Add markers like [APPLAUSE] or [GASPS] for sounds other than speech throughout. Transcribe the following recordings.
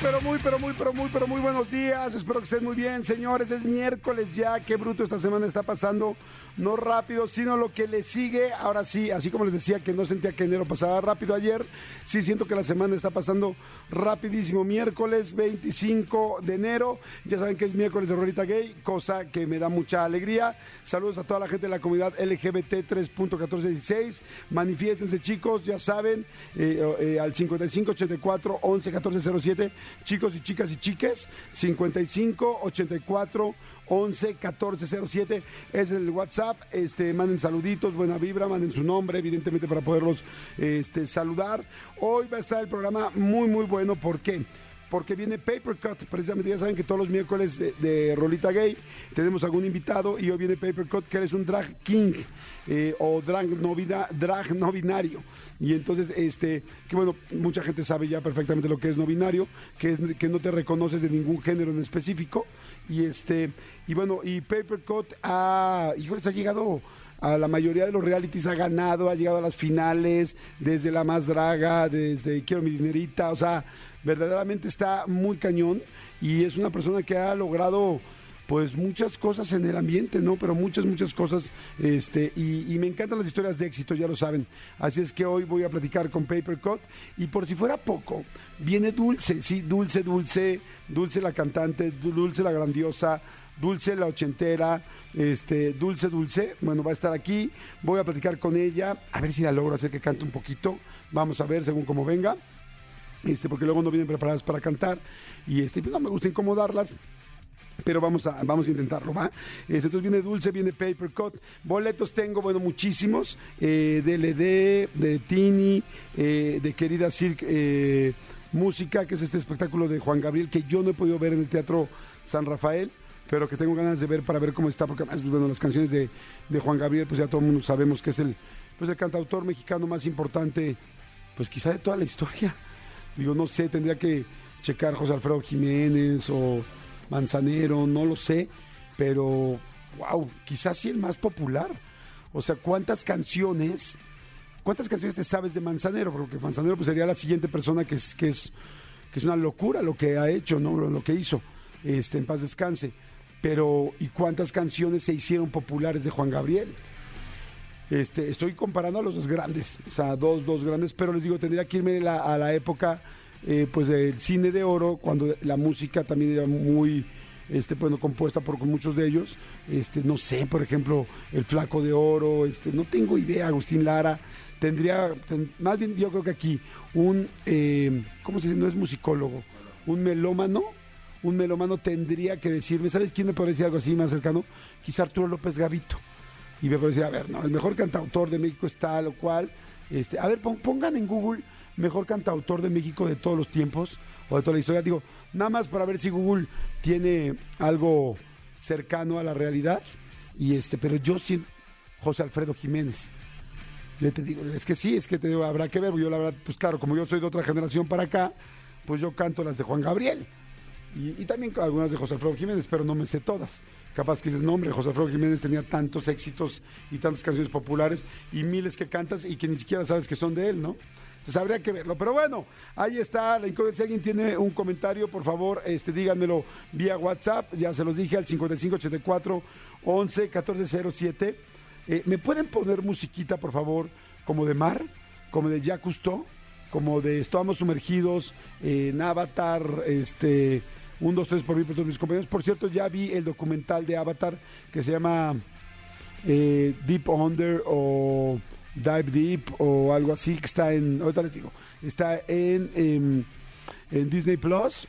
Pero muy, pero muy, pero muy, pero muy buenos días. Espero que estén muy bien, señores. Es miércoles ya. Qué bruto esta semana está pasando. No rápido, sino lo que le sigue. Ahora sí, así como les decía que no sentía que enero pasaba rápido ayer, sí siento que la semana está pasando rapidísimo. Miércoles 25 de enero. Ya saben que es miércoles de Rolita Gay, cosa que me da mucha alegría. Saludos a toda la gente de la comunidad LGBT 3.1416. Manifiéstense, chicos, ya saben, eh, eh, al 5584 11 14 07. Chicos y chicas y chiques, 55 84 11 14 07 es el WhatsApp. Este, manden saluditos, buena vibra, manden su nombre, evidentemente, para poderlos este, saludar. Hoy va a estar el programa muy, muy bueno. ¿Por qué? Porque viene Paper Cut. Precisamente ya saben que todos los miércoles de, Rolita Gay tenemos algún invitado y hoy viene Paper Cut, que es un drag king eh, o drag no, drag no binario. Y entonces, este, que bueno, mucha gente sabe ya perfectamente lo que es no binario, que es que no te reconoces de ningún género en específico. Y este, y bueno, y Paper Cut ha, híjoles, ha llegado a la mayoría de los realities ha ganado, ha llegado a las finales, desde La Más Draga, desde Quiero mi dinerita, o sea, verdaderamente está muy cañón y es una persona que ha logrado pues muchas cosas en el ambiente, ¿no? Pero muchas, muchas cosas, este, y, me encantan las historias de éxito, ya lo saben. Así es que hoy voy a platicar con Paper Cut, y por si fuera poco, viene Dulce, sí, Dulce, Dulce, Dulce la cantante, Dulce la grandiosa, Dulce la ochentera, este, Dulce, Dulce, bueno, va a estar aquí, voy a platicar con ella, a ver si la logro hacer que cante un poquito, vamos a ver según cómo venga este, porque luego no vienen preparadas para cantar y este, pues no me gusta incomodarlas. Pero vamos a, vamos a intentarlo, ¿va? Este, entonces viene Dulce, viene Paper Cut. Boletos tengo, bueno, muchísimos. Eh, DLD, de Tini, eh, de Querida Cirque eh, Música, que es este espectáculo de Juan Gabriel, que yo no he podido ver en el Teatro San Rafael pero que tengo ganas de ver para ver cómo está, porque además, pues, bueno, las canciones de, de, Juan Gabriel, pues ya todo el mundo sabemos que es el, pues el cantautor mexicano más importante, pues quizá de toda la historia. Digo, no sé, tendría que checar José Alfredo Jiménez o Manzanero, no lo sé, pero wow, quizás sí el más popular. O sea, ¿cuántas canciones, cuántas canciones te sabes de Manzanero? Porque Manzanero pues, sería la siguiente persona que es, que es, que es una locura lo que ha hecho, ¿no? Lo, que hizo, este, en paz descanse. Pero, ¿y cuántas canciones se hicieron populares de Juan Gabriel? Este, estoy comparando a los dos grandes, o sea, dos, dos grandes, pero les digo, tendría que irme a la época eh, pues del cine de oro, cuando la música también era muy este, bueno, compuesta por muchos de ellos. Este, no sé, por ejemplo, El Flaco de Oro, este, no tengo idea, Agustín Lara. Tendría, más bien yo creo que aquí, un, eh, ¿cómo se dice? No es musicólogo, un melómano, un melómano tendría que decirme, ¿sabes quién me podría decir algo así más cercano? Quizá Arturo López Gavito y me decir, a ver, no, el mejor cantautor de México es tal o cual. Este, a ver, pongan en Google mejor cantautor de México de todos los tiempos o de toda la historia. Digo, nada más para ver si Google tiene algo cercano a la realidad. Y este, pero yo sí, José Alfredo Jiménez. Yo te digo, es que sí, es que te digo, habrá que ver. Yo la verdad, pues claro, como yo soy de otra generación para acá, pues yo canto las de Juan Gabriel. Y también algunas de José Alfredo Jiménez, pero no me sé todas capaz que dices, no hombre, José Alfredo Jiménez tenía tantos éxitos y tantas canciones populares y miles que cantas y que ni siquiera sabes que son de él, ¿no? Entonces habría que verlo. Pero bueno, ahí está la Si alguien tiene un comentario, por favor, este, díganmelo vía WhatsApp. Ya se los dije al 5584 11 1407. ¿Me pueden poner musiquita, por favor, como de mar, como de Jacques Cousteau, como de Estamos sumergidos en Avatar, este un, dos, tres por mí, por todos mis compañeros. Por cierto, ya vi el documental de Avatar que se llama eh, Deep Under o Dive Deep o algo así, que está en, ahorita les digo, está en, en, Disney Plus.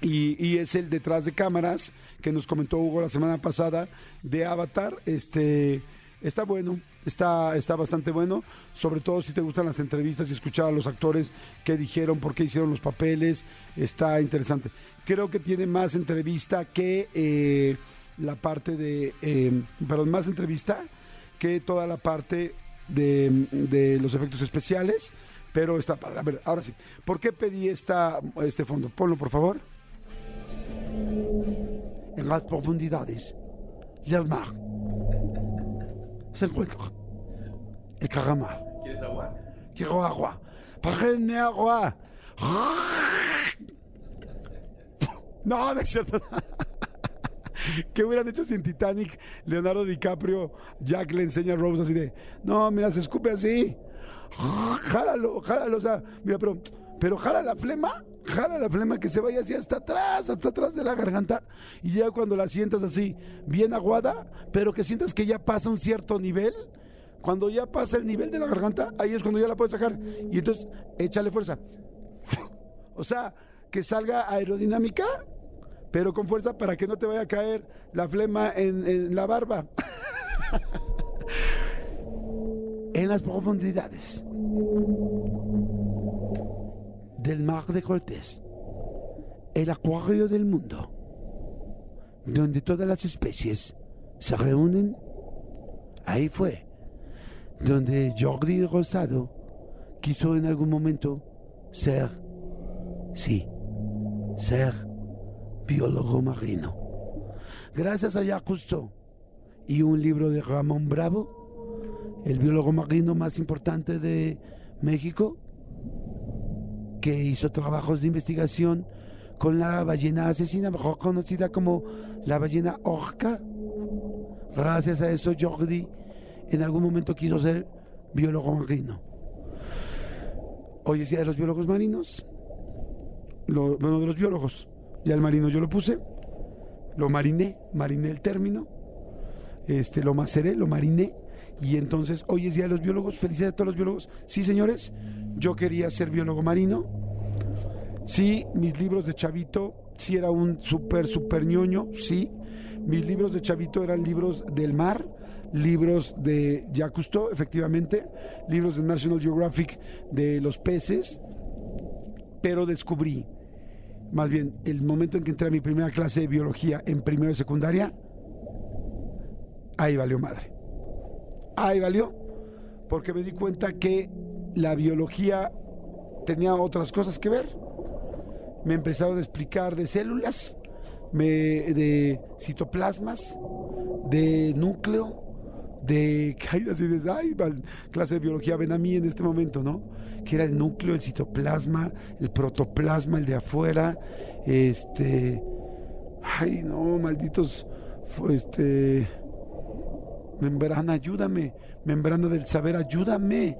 Y, y, es el detrás de cámaras que nos comentó Hugo la semana pasada de Avatar. Este está bueno, está, está bastante bueno, sobre todo si te gustan las entrevistas y escuchar a los actores qué dijeron, por qué hicieron los papeles, está interesante creo que tiene más entrevista que eh, la parte de, eh, perdón, más entrevista que toda la parte de, los efectos especiales, pero está padre. A ver, ahora sí, ¿por qué pedí esta, este fondo? Ponlo, por favor. En las profundidades del se encuentra el cagamar. ¿Quieres agua? Quiero agua. Pájenme agua. No, no es cierto. [LAUGHS] ¿Qué hubieran hecho si en Titanic Leonardo DiCaprio, Jack le enseña a Rose así de, no, mira, se escupe así. Jálalo, jálalo, o sea, mira, pero, pero jala la flema, jala la flema que se vaya así hasta atrás, hasta atrás de la garganta. Y ya cuando la sientas así, bien aguada, pero que sientas que ya pasa un cierto nivel, cuando ya pasa el nivel de la garganta, ahí es cuando ya la puedes sacar. Y entonces, échale fuerza. [LAUGHS] O sea, que salga aerodinámica, pero con fuerza para que no te vaya a caer la flema en, en la barba. [LAUGHS] en las profundidades del mar de Cortés, el acuario del mundo, donde todas las especies se reúnen, ahí fue donde Jordi Rosado quiso en algún momento ser, sí, ser biólogo marino. Gracias a Jacques Cousteau y un libro de Ramón Bravo, el biólogo marino más importante de México, que hizo trabajos de investigación con la ballena asesina, mejor conocida como la ballena orca. Gracias a eso Jordi en algún momento quiso ser biólogo marino. Hoy es día de los biólogos marinos, lo, bueno, de los biólogos. Ya el marino yo lo puse, lo mariné, mariné el término, este, lo maceré, lo mariné. Y entonces hoy es día de los biólogos. Felicidades a todos los biólogos. Sí, señores, yo quería ser biólogo marino. Sí, mis libros de Chavito, sí era un súper, súper ñoño, sí. Mis libros de Chavito eran libros del mar, libros de Jacques Cousteau, efectivamente, libros de National Geographic de los peces, pero descubrí, más bien, el momento en que entré a mi primera clase de biología en primero de secundaria, ahí valió madre. Ahí valió, porque me di cuenta que la biología tenía otras cosas que ver. Me empezaron a explicar de células, me, de citoplasmas, de núcleo, de [LAUGHS] así de, ay, clase de biología, ven a mí en este momento, ¿no? Que era el núcleo, el citoplasma, el protoplasma, el de afuera, este, ay, no, malditos, este, membrana, ayúdame, membrana del saber, ayúdame,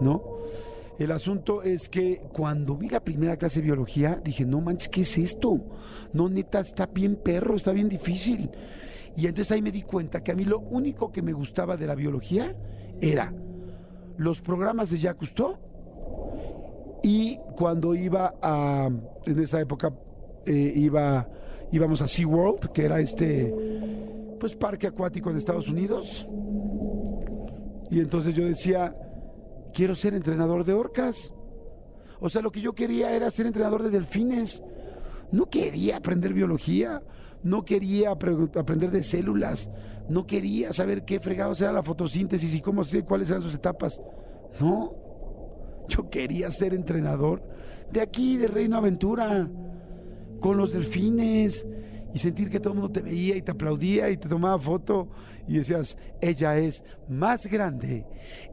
¿no? El asunto es que cuando vi la primera clase de biología, dije, no manches, ¿qué es esto? No, neta, está bien perro, está bien difícil. Y entonces ahí me di cuenta que a mí lo único que me gustaba de la biología era los programas de Jacques Cousteau y cuando iba a, en esa época, eh, iba, íbamos a SeaWorld, que era este, pues parque acuático en Estados Unidos. Y entonces yo decía, quiero ser entrenador de orcas. O sea, lo que yo quería era ser entrenador de delfines. No quería aprender biología, no quería aprender de células, no quería saber qué fregados era la fotosíntesis y cómo sé cuáles eran sus etapas. No, yo quería ser entrenador de aquí, de Reino Aventura, con los delfines y sentir que todo el mundo te veía y te aplaudía y te tomaba foto y decías, ella es más grande,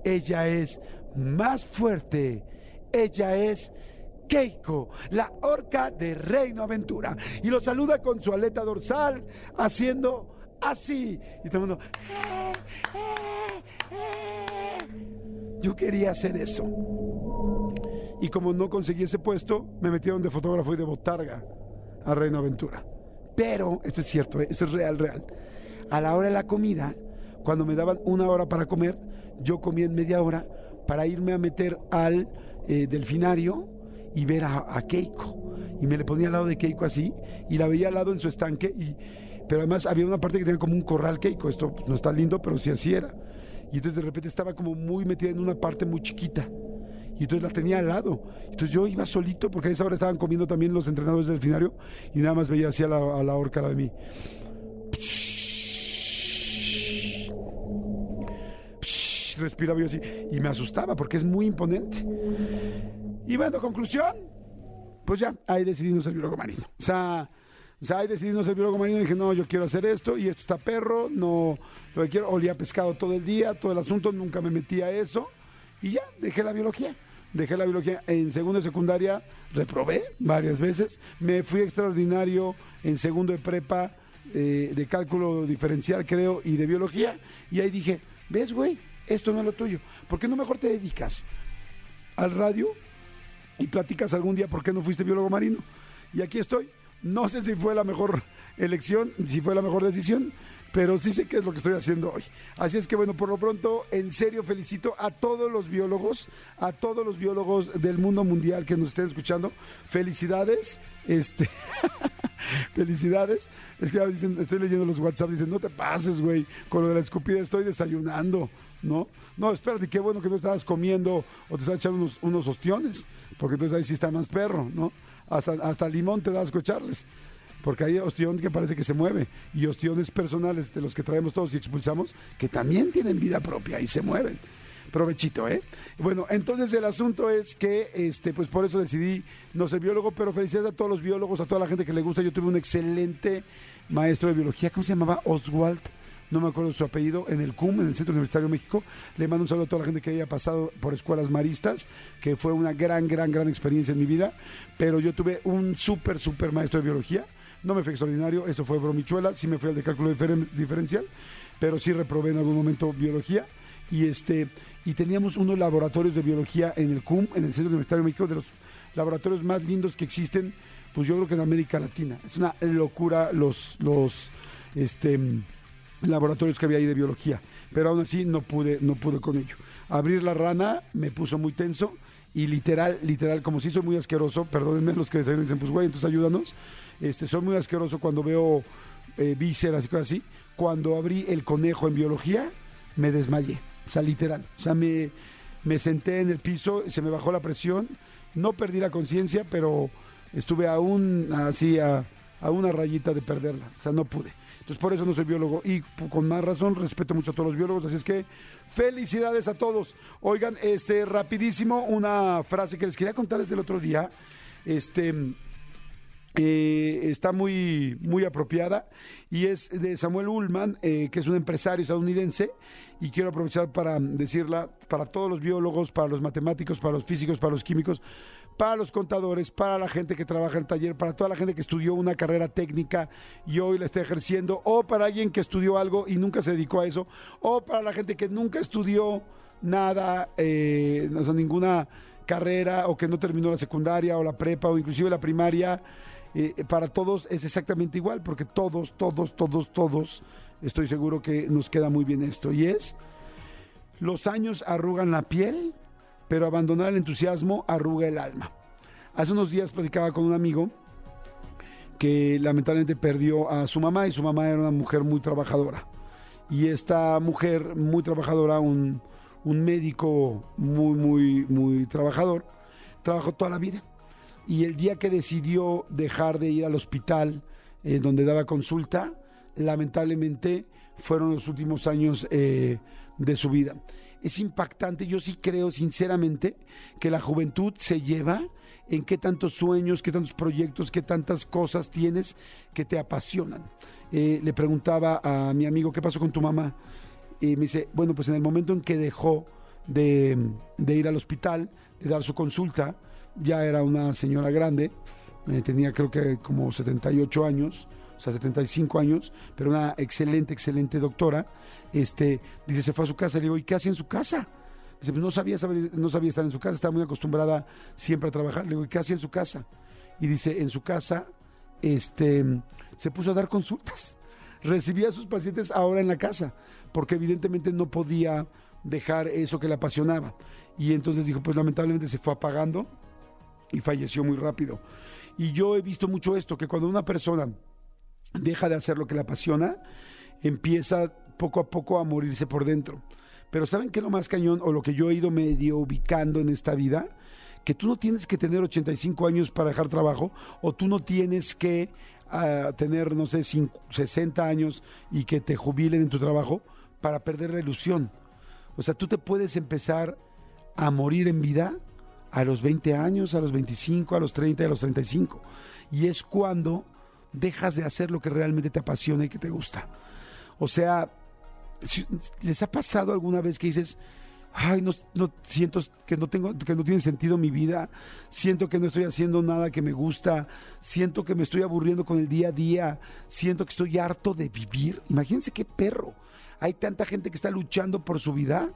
ella es más fuerte, ella es Keiko, la orca de Reino Aventura. Y lo saluda con su aleta dorsal, haciendo así. Y todo el mundo... Yo quería hacer eso. Y como no conseguí ese puesto, me metieron de fotógrafo y de botarga a Reino Aventura. Pero, esto es cierto, ¿eh? esto es real, real. A la hora de la comida, cuando me daban una hora para comer, yo comía en media hora para irme a meter al eh, delfinario y ver a, Keiko. Y me le ponía al lado de Keiko así y la veía al lado en su estanque. Y, pero además había una parte que tenía como un corral Keiko. Esto pues, no está lindo, pero sí así era. Y entonces de repente estaba como muy metida en una parte muy chiquita. Y entonces la tenía al lado. Entonces yo iba solito, porque a esa hora estaban comiendo también los entrenadores del delfinario, y nada más veía así a la, a la orca de mí. respiraba yo así y me asustaba porque es muy imponente. Y bueno, conclusión, pues ya, ahí decidí no ser biólogo marino. O sea, O sea, ahí decidí no ser biólogo marino y dije, no, yo quiero hacer esto y esto está perro, no, lo que quiero, olía pescado todo el día, todo el asunto, nunca me metí a eso y ya, dejé la biología. Dejé la biología en segundo de secundaria, reprobé varias veces, me fui extraordinario en segundo de prepa, eh, de cálculo diferencial creo, y de biología, y ahí dije, ves güey, esto no es lo tuyo, ¿por qué no mejor te dedicas al radio y platicas algún día por qué no fuiste biólogo marino? Y aquí estoy, no sé si fue la mejor elección, si fue la mejor decisión, pero sí sé qué es lo que estoy haciendo hoy. Así es que bueno, por lo pronto, en serio felicito a todos los biólogos, a todos los biólogos del mundo mundial que nos estén escuchando. Felicidades, este, [LAUGHS] felicidades. Es que dicen, estoy leyendo los WhatsApp, dicen, no te pases, güey, con lo de la escupida estoy desayunando, ¿no? No, espérate, qué bueno que no estabas comiendo o te estás echando unos, unos ostiones, porque entonces ahí sí está más perro, ¿no? Hasta, hasta limón te das a escucharles porque hay ostión que parece que se mueve y ostiones personales de los que traemos todos y expulsamos que también tienen vida propia y se mueven. Provechito, ¿eh? Bueno, entonces el asunto es que, este, pues por eso decidí no ser biólogo, pero felicidades a todos los biólogos, a toda la gente que le gusta. Yo tuve un excelente maestro de biología, ¿cómo se llamaba? Oswald no me acuerdo su apellido, en el CUM, en el Centro Universitario de México. Le mando un saludo a toda la gente que haya pasado por escuelas maristas, que fue una gran, gran, gran experiencia en mi vida. Pero yo tuve un súper, súper maestro de biología no me fue extraordinario, eso fue bromichuela, sí me fui al de cálculo diferencial, pero sí reprobé en algún momento biología. Y, este, y teníamos unos laboratorios de biología en el CUM, en el Centro Universitario de México, de los laboratorios más lindos que existen, pues yo creo que en América Latina. Es una locura los, los este, laboratorios que había ahí de biología, pero aún así no pude, no pude con ello. Abrir la rana me puso muy tenso y literal, literal, como si soy muy asqueroso, perdónenme los que dicen, pues güey, entonces ayúdanos este, soy muy asqueroso cuando veo eh, vísceras y cosas así. Cuando abrí el conejo en biología, me desmayé. O sea, literal. O sea, me, me senté en el piso, se me bajó la presión. No perdí la conciencia, pero estuve aún así a, a una rayita de perderla. O sea, no pude. Entonces, por eso no soy biólogo. Y con más razón, respeto mucho a todos los biólogos. Así es que, felicidades a todos. Oigan, este, rapidísimo, una frase que les quería contar desde el otro día. Este, eh, está muy, muy apropiada y es de Samuel Ullman, eh, que es un empresario estadounidense, y quiero aprovechar para decirla para todos los biólogos, para los matemáticos, para los físicos, para los químicos, para los contadores, para la gente que trabaja en el taller, para toda la gente que estudió una carrera técnica y hoy la está ejerciendo, o para alguien que estudió algo y nunca se dedicó a eso, o para la gente que nunca estudió nada, eh, no sea, ninguna carrera o que no terminó la secundaria o la prepa o inclusive la primaria eh, para todos es exactamente igual, porque todos, todos, todos, todos, estoy seguro que nos queda muy bien esto. Y es, los años arrugan la piel, pero abandonar el entusiasmo arruga el alma. Hace unos días platicaba con un amigo que lamentablemente perdió a su mamá y su mamá era una mujer muy trabajadora. Y esta mujer muy trabajadora, un, un médico muy, muy, muy trabajador, trabajó toda la vida y el día que decidió dejar de ir al hospital eh, donde daba consulta, lamentablemente fueron los últimos años eh, de su vida. Es impactante, yo sí creo sinceramente que la juventud se lleva en qué tantos sueños, qué tantos proyectos, qué tantas cosas tienes que te apasionan. Eh, le preguntaba a mi amigo, ¿qué pasó con tu mamá? Y me dice, bueno, pues en el momento en que dejó de, de ir al hospital, de dar su consulta, ya era una señora grande, eh, tenía creo que como 78 años, o sea, 75 años, pero una excelente, excelente doctora. Este, dice, se fue a su casa, le digo, ¿y qué hace en su casa? Dice, pues no sabía, no sabía estar en su casa, estaba muy acostumbrada siempre a trabajar. Le digo, ¿y qué hacía en su casa? Y dice, en su casa, este, se puso a dar consultas. [LAUGHS] Recibía a sus pacientes ahora en la casa, porque evidentemente no podía dejar eso que le apasionaba. Y entonces dijo, pues lamentablemente se fue apagando y falleció muy rápido. Y yo he visto mucho esto, que cuando una persona deja de hacer lo que le apasiona, empieza poco a poco a morirse por dentro. Pero ¿saben qué es lo más cañón o lo que yo he ido medio ubicando en esta vida? Que tú no tienes que tener 85 años para dejar trabajo o tú no tienes que ah, tener, no sé, 60 años y que te jubilen en tu trabajo para perder la ilusión. O sea, tú te puedes empezar a morir en vida a los 20 años, a los 25, a los 30 a los 35. Y es cuando dejas de hacer lo que realmente te apasiona y que te gusta. O sea, ¿les ha pasado alguna vez que dices, ay, no siento que no tengo, que no tiene sentido mi vida, siento que no estoy haciendo nada que me gusta, siento que me estoy aburriendo con el día a día, siento que estoy harto de vivir? Imagínense qué perro. Hay tanta gente que está luchando por su vida,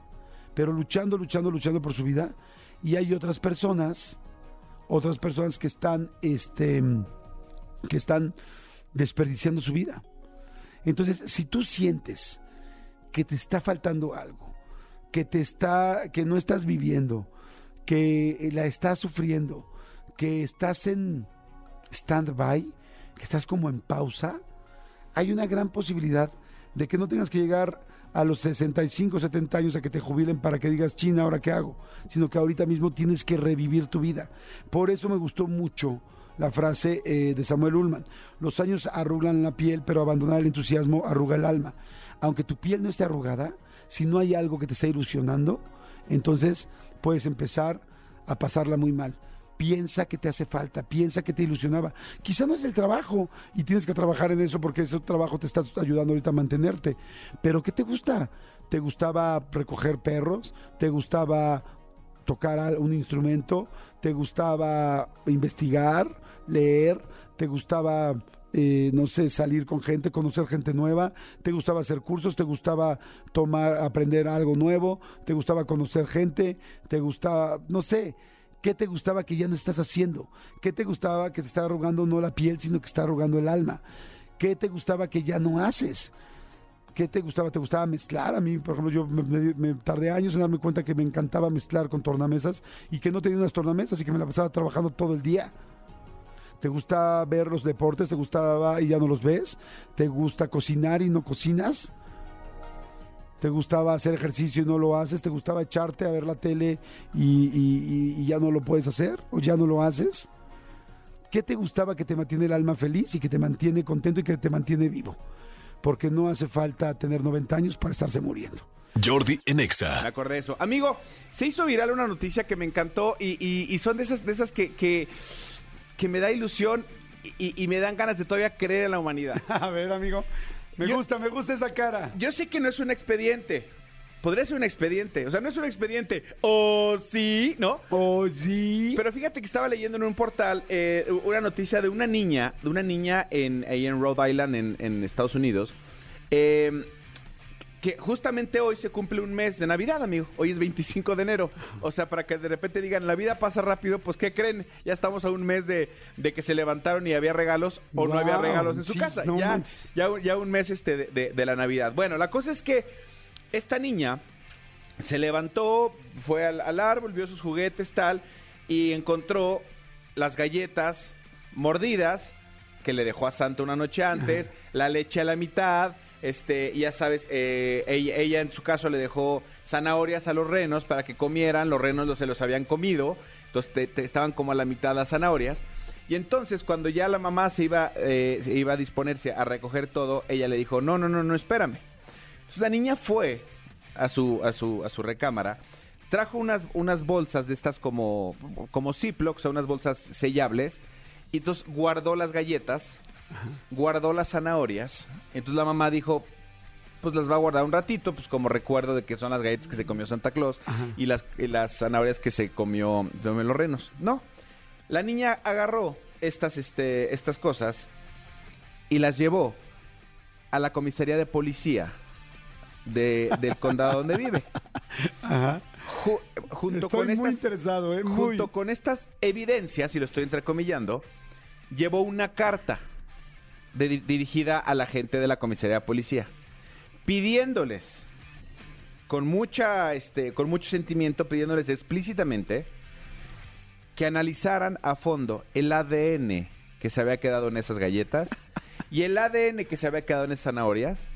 pero luchando, luchando, luchando por su vida, y hay otras personas, otras personas que están, este, que están desperdiciando su vida. Entonces, si tú sientes que te está faltando algo, que te está, que no estás viviendo, que la estás sufriendo, que estás en stand-by, que estás como en pausa, hay una gran posibilidad de que no tengas que llegar a los 65, 70 años a que te jubilen para que digas, China, ¿ahora qué hago? Sino que ahorita mismo tienes que revivir tu vida. Por eso me gustó mucho la frase eh, de Samuel Ullman. Los años arrugan la piel, pero abandonar el entusiasmo arruga el alma. Aunque tu piel no esté arrugada, si no hay algo que te esté ilusionando, entonces puedes empezar a pasarla muy mal. Piensa que te hace falta, piensa que te ilusionaba. Quizá no es el trabajo y tienes que trabajar en eso porque ese trabajo te está ayudando ahorita a mantenerte. Pero ¿qué te gusta? ¿Te gustaba recoger perros? ¿Te gustaba tocar un instrumento? ¿Te gustaba investigar, leer? ¿Te gustaba, eh, no sé, salir con gente, conocer gente nueva? ¿Te gustaba hacer cursos? ¿Te gustaba tomar, aprender algo nuevo? ¿Te gustaba conocer gente? ¿Te gustaba, no sé? ¿Qué te gustaba que ya no estás haciendo? ¿Qué te gustaba que te está arrugando no la piel, sino que está arrugando el alma? ¿Qué te gustaba que ya no haces? ¿Qué te gustaba? ¿Te gustaba mezclar? A mí, por ejemplo, yo me- me tardé años en darme cuenta que me encantaba mezclar con tornamesas y que no tenía unas tornamesas y que me la pasaba trabajando todo el día. ¿Te gusta ver los deportes? ¿Te gustaba y ya no los ves? ¿Te gusta cocinar y no cocinas? ¿Te gustaba hacer ejercicio y no lo haces? ¿Te gustaba echarte a ver la tele y, y- y- y ya no lo puedes hacer? ¿O ya no lo haces? ¿Qué te gustaba que te mantiene el alma feliz y que te mantiene contento y que te mantiene vivo? Porque no hace falta tener 90 años para estarse muriendo. Jordi en Me acordé de eso. Amigo, se hizo viral una noticia que me encantó y, y- y son de esas, de esas que, que, que me da ilusión y, y me dan ganas de todavía creer en la humanidad. [LAUGHS] A ver, amigo. Me Yo- gusta, me gusta esa cara. Yo sé que no es un expediente. Podría ser un expediente. O sea, no es un expediente. O sí, ¿no? Oh, sí. Pero fíjate que estaba leyendo en un portal eh, una noticia de una niña, de una niña en, ahí en Rhode Island, en, en Estados Unidos, eh, que justamente hoy se cumple un mes de Navidad, amigo. Hoy es 25 de enero. O sea, para que de repente digan, la vida pasa rápido, pues ¿qué creen? Ya estamos a un mes de, de que se levantaron y había regalos o no había regalos en su sí, casa. no ya, ya, ya un mes este de, de- de la Navidad. Bueno, la cosa es que esta niña se levantó, fue al, al árbol, vio sus juguetes, tal, y encontró las galletas mordidas que le dejó a Santa una noche antes, la leche a la mitad, este, ya sabes, eh, ella, en su caso le dejó zanahorias a los renos para que comieran, los renos los, se los habían comido, entonces te- estaban como a la mitad las zanahorias. Y entonces cuando ya la mamá se iba, eh, se iba a disponerse a recoger todo, ella le dijo, no, no, no, no, espérame. Entonces la niña fue a su, a su, a su recámara, trajo unas, unas bolsas de estas como, como Ziploc, o sea, unas bolsas sellables, y entonces guardó las galletas, guardó las zanahorias, entonces la mamá dijo, pues las va a guardar un ratito, pues como recuerdo de que son las galletas que se comió Santa Claus y las, y las zanahorias que se comió, los renos. No, la niña agarró estas, este, estas cosas y las llevó a la comisaría de policía de- del [LAUGHS] condado donde vive. Ajá. Ju- junto Estoy con muy estas, interesado, ¿eh? Muy. junto con estas evidencias, y lo estoy entrecomillando, llevó una carta de- dirigida a la gente de la comisaría de policía, pidiéndoles con mucha, este, con mucho sentimiento, pidiéndoles explícitamente que analizaran a fondo el ADN que se había quedado en esas galletas [LAUGHS] y el ADN que se había quedado en esas zanahorias,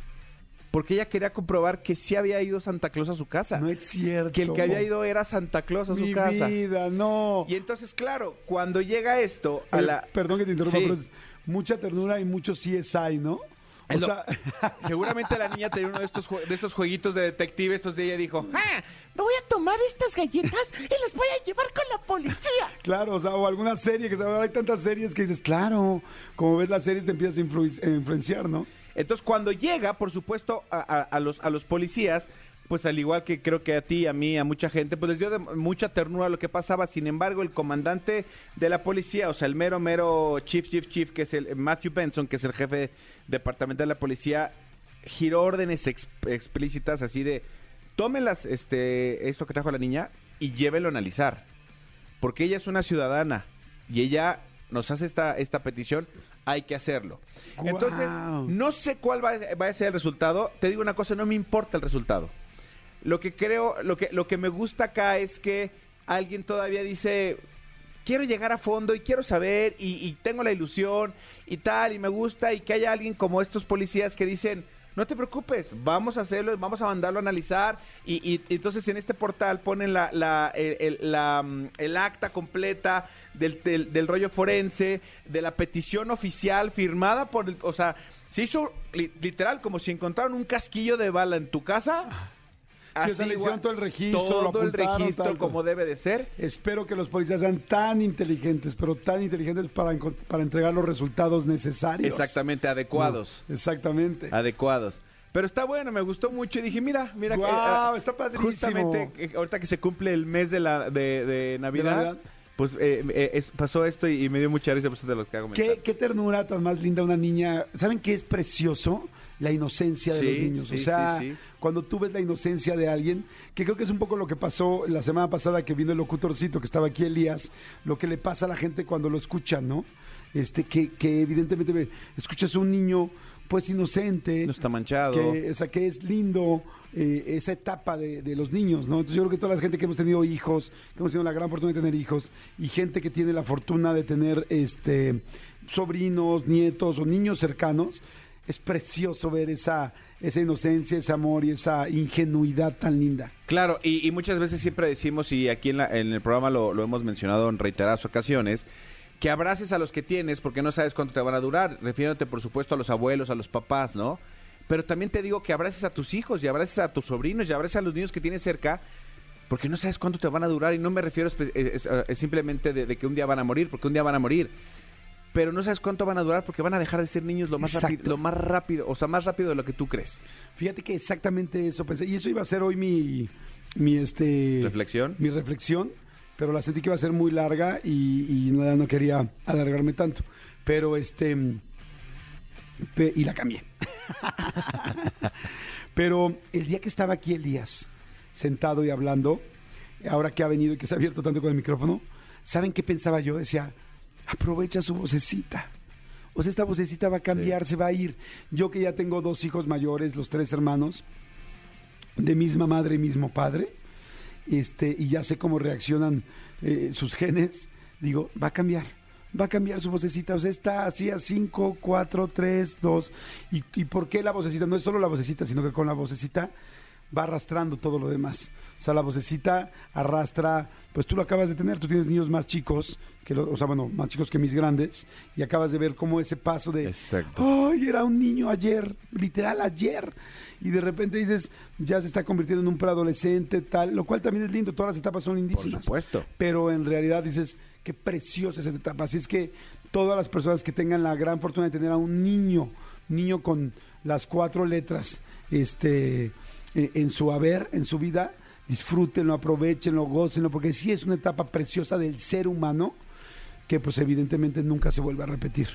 porque ella quería comprobar que sí había ido Santa Claus a su casa. No es cierto. que el que había ido era Santa Claus a su Mi casa. vida, no. Y entonces, claro, cuando llega esto a la... Perdón que te interrumpa, Sí. pero mucha ternura y mucho CSI, ¿no? O lo- sea, [LAUGHS] Seguramente la niña tenía uno de estos, de estos jueguitos de detective, estos de ella dijo, ah, me voy a tomar estas galletas y las voy a llevar con la policía. [LAUGHS] claro, o sea, o alguna serie que ahora hay tantas series que dices, claro, como ves la serie te empiezas a influ- a influenciar, ¿no? Entonces, cuando llega, por supuesto, a, a- a los, a los policías, pues al igual que creo que a ti, a mí, a mucha gente, pues les dio de mucha ternura lo que pasaba. Sin embargo, el comandante de la policía, o sea, el mero, mero chief, chief, chief, que es el Matthew Benson, que es el jefe departamental de la policía, giró órdenes ex- explícitas así de, tómenlas, este, esto que trajo la niña y llévenlo a analizar. Porque ella es una ciudadana y ella nos hace esta, esta petición, hay que hacerlo. Entonces, no sé cuál va a ser el resultado. Te digo una cosa, no me importa el resultado. Lo que creo, lo que, lo que me gusta acá es que alguien todavía dice, quiero llegar a fondo y quiero saber y, tengo la ilusión y tal y me gusta y que haya alguien como estos policías que dicen, no te preocupes, vamos a hacerlo, vamos a mandarlo a analizar y, y- y entonces en este portal ponen la, la- el, el- la, mm, el acta completa del, del- del rollo forense, de la petición oficial firmada por, el, o sea, se hizo li- literal como si encontraron un casquillo de bala en tu casa. Sí, o sea, le hicieron todo el registro, lo todo el registro tal, como debe de ser. Espero que los policías sean tan inteligentes, pero tan inteligentes para, para entregar los resultados necesarios. Exactamente, adecuados. Exactamente. Adecuados. Pero está bueno, me gustó mucho y dije, mira, mira que Guau, ah, está padrísimo. Justamente que ahorita que se cumple el mes de la de, de Navidad, Navidad. Pues eh, eh, es- pasó esto y, y me dio mucha risa pues, de lo que hago. ¿Qué, qué ternura tan más linda una niña. ¿Saben qué es precioso? La inocencia de Sí, los niños. sí, o sea, sí, sí. cuando tú ves la inocencia de alguien, que creo que es un poco lo que pasó la semana pasada que vino el locutorcito que estaba aquí, Elías, lo que le pasa a la gente cuando lo escuchan, ¿no? Este, que, que evidentemente escuchas a un niño, pues inocente. No está manchado. que, o sea, que es lindo eh, esa etapa de, los niños, ¿no? Entonces yo creo que toda la gente que hemos tenido hijos, que hemos tenido la gran fortuna de tener hijos, y gente que tiene la fortuna de tener este sobrinos, nietos o niños cercanos, es precioso ver esa, esa inocencia, ese amor y esa ingenuidad tan linda. Claro, y, y muchas veces siempre decimos, y aquí en, la- en el programa lo, lo hemos mencionado en reiteradas ocasiones, que abraces a los que tienes porque no sabes cuánto te van a durar, refiriéndote por supuesto a los abuelos, a los papás, ¿no? Pero también te digo que abraces a tus hijos y abraces a tus sobrinos y abraces a los niños que tienes cerca porque no sabes cuánto te van a durar y no me refiero eh, es- simplemente de, de que un día van a morir, porque un día van a morir. Pero no sabes cuánto van a durar porque van a dejar de ser niños lo más, rápido, lo más rápido, o sea, más rápido de lo que tú crees. Fíjate que exactamente eso pensé, y eso iba a ser hoy mi, mi este ¿Reflexión? mi reflexión, pero la sentí que iba a ser muy larga y, y no, no quería alargarme tanto. Pero este. Y la cambié. [LAUGHS] pero el día que estaba aquí Elías, sentado y hablando, ahora que ha venido y que se ha abierto tanto con el micrófono, ¿saben qué pensaba yo? Decía, aprovecha su vocecita. O sea, esta vocecita va a cambiar, se va a ir. Yo que ya tengo dos hijos mayores, los tres hermanos, de misma madre y mismo padre, este, y ya sé cómo reaccionan eh, sus genes, digo, va a cambiar, va a cambiar su vocecita, o sea, está así a 5, 4, 3, 2, y, por qué la vocecita, no es solo la vocecita, sino que con la vocecita va arrastrando todo lo demás. O sea, la vocecita arrastra, pues tú lo acabas de tener, tú tienes niños más chicos, que lo- o sea, bueno, más chicos que mis grandes, y acabas de ver cómo ese paso de, Exacto. ay, era un niño ayer, literal ayer, y de repente dices, ya se está convirtiendo en un preadolescente, tal, lo cual también es lindo, todas las etapas son Por lindísimas. supuesto. Pero en realidad dices, qué preciosa esa etapa. Así es que todas las personas que tengan la gran fortuna de tener a un niño, niño con las cuatro letras, este, en su haber, en su vida, disfrútenlo, aprovechenlo, gócenlo, porque sí es una etapa preciosa del ser humano que pues evidentemente nunca se vuelve a repetir.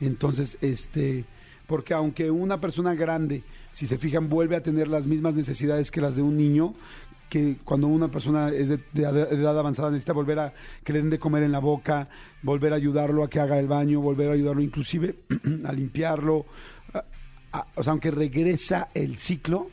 Entonces, este, porque aunque una persona grande, si se fijan, vuelve a tener las mismas necesidades que las de un niño, que cuando una persona es de, de ed- edad avanzada necesita volver a que le den de comer en la boca, volver a ayudarlo a que haga el baño, volver a ayudarlo inclusive [CLEARS THROAT] a limpiarlo, o sea, aunque regresa el ciclo,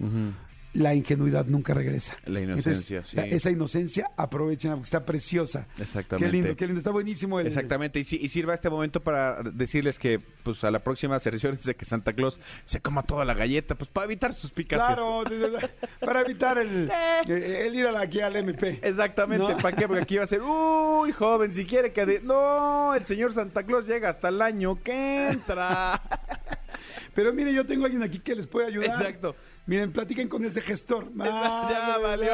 la ingenuidad nunca regresa. La inocencia, Entonces, sí. la- esa inocencia aprovechenla porque está preciosa. Exactamente. Qué lindo, qué lindo, está buenísimo el Exactamente, y, si- y sirva este momento para decirles que pues a la próxima se [LAUGHS] de que Santa Claus se coma toda la galleta, pues para evitar sus picas. Claro, [LAUGHS] para evitar el, eh, el ir a la- aquí al MP. Exactamente, No. ¿para qué? Porque aquí va a ser, uy, joven, si quiere que... de- No, el señor Santa Claus llega hasta el año que entra. [LAUGHS] Pero mire, yo tengo a alguien aquí que les puede ayudar. Exacto. Miren, platiquen con ese gestor. [LAUGHS] Ya valió.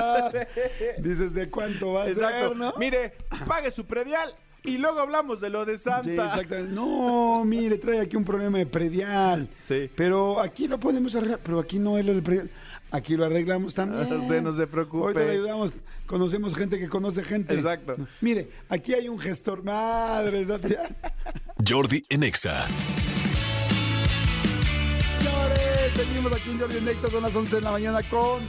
Dices, ¿de cuánto va a Exacto. ser, no? Mire, pague su predial y luego hablamos de lo de Santa. Sí, exactamente. No, mire, trae aquí un problema de predial. Sí. Pero aquí lo podemos arreglar. Pero aquí no es lo del predial. Aquí lo arreglamos también. Usted no se preocupe. Ahorita le ayudamos. Conocemos gente que conoce gente. Exacto. Mire, aquí hay un gestor. Madre. Jordi en Exa. Señores, seguimos aquí en Jordi Nexa, son las 11 de la mañana con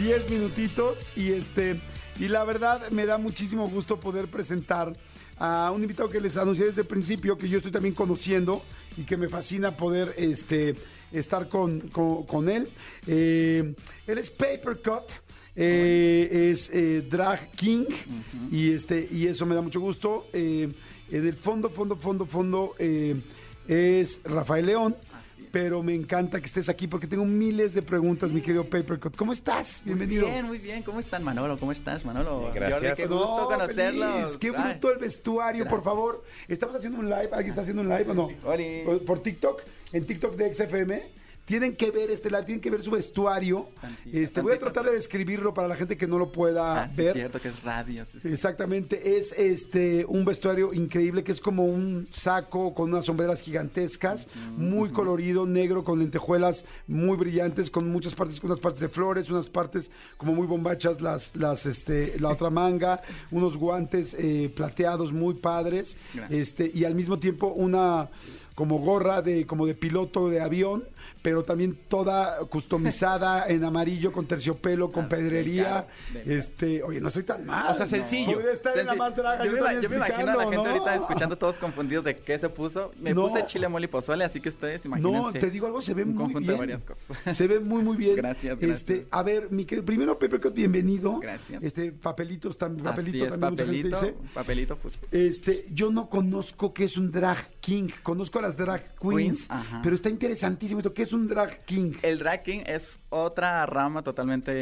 10 minutitos y este y la verdad me da muchísimo gusto poder presentar a un invitado que les anuncié desde el principio que yo estoy también conociendo y que me fascina poder este estar con, con- él. Eh, él es Paper Cut. eh, es eh, Drag King y este y eso me da mucho gusto. Eh, en el fondo, fondo, fondo, fondo es Rafael León. Pero me encanta que estés aquí porque tengo miles de preguntas, mi querido Papercut. ¿Cómo estás? Bienvenido. Muy bien, muy bien. ¿Cómo están, Manolo? ¿Cómo estás, Manolo? Gracias. Jordi, qué No, gusto conocerlo. feliz. Qué Ay. bruto el vestuario, por favor. Estamos haciendo un live. ¿Alguien está haciendo un live o no? Oli. Por TikTok. En TikTok de XFM. Tienen que ver este live, tienen que ver su vestuario. Este, voy a tratar de describirlo para la gente que no lo pueda Ah, sí, ver. es cierto que es radio. sí. Exactamente, es este un vestuario increíble que es como un saco con unas sombreras gigantescas, muy colorido, negro, con lentejuelas muy brillantes, con muchas partes, unas partes de flores, unas partes como muy bombachas, las, las, este, la otra manga, unos guantes eh, plateados muy padres, Gracias. este, y al mismo tiempo una como gorra de como de piloto de avión, pero también toda customizada [LAUGHS] en amarillo con terciopelo, con Ah, pedrería. Este, oye, no estoy tan mal. O sea, sencillo. Podría estar en la más draga. Yo, me, yo me imagino a la gente ¿no? ahorita escuchando todos confundidos de qué se puso. Me No. puse chile, mole y pozole, así que ustedes imagínense. No, te digo algo, se ve muy conjunto bien. de varias cosas. [LAUGHS] Se ve muy, muy bien. Gracias, Este, gracias. a ver, mi querido, primero Peppercut, bienvenido. Gracias. Este, papelitos también, papelito Así también papelito, papelito, pues. Este, yo no conozco qué es un drag king, conozco a las drag queens, pero está interesantísimo esto, ¿qué es un drag king? El drag king es otra rama totalmente,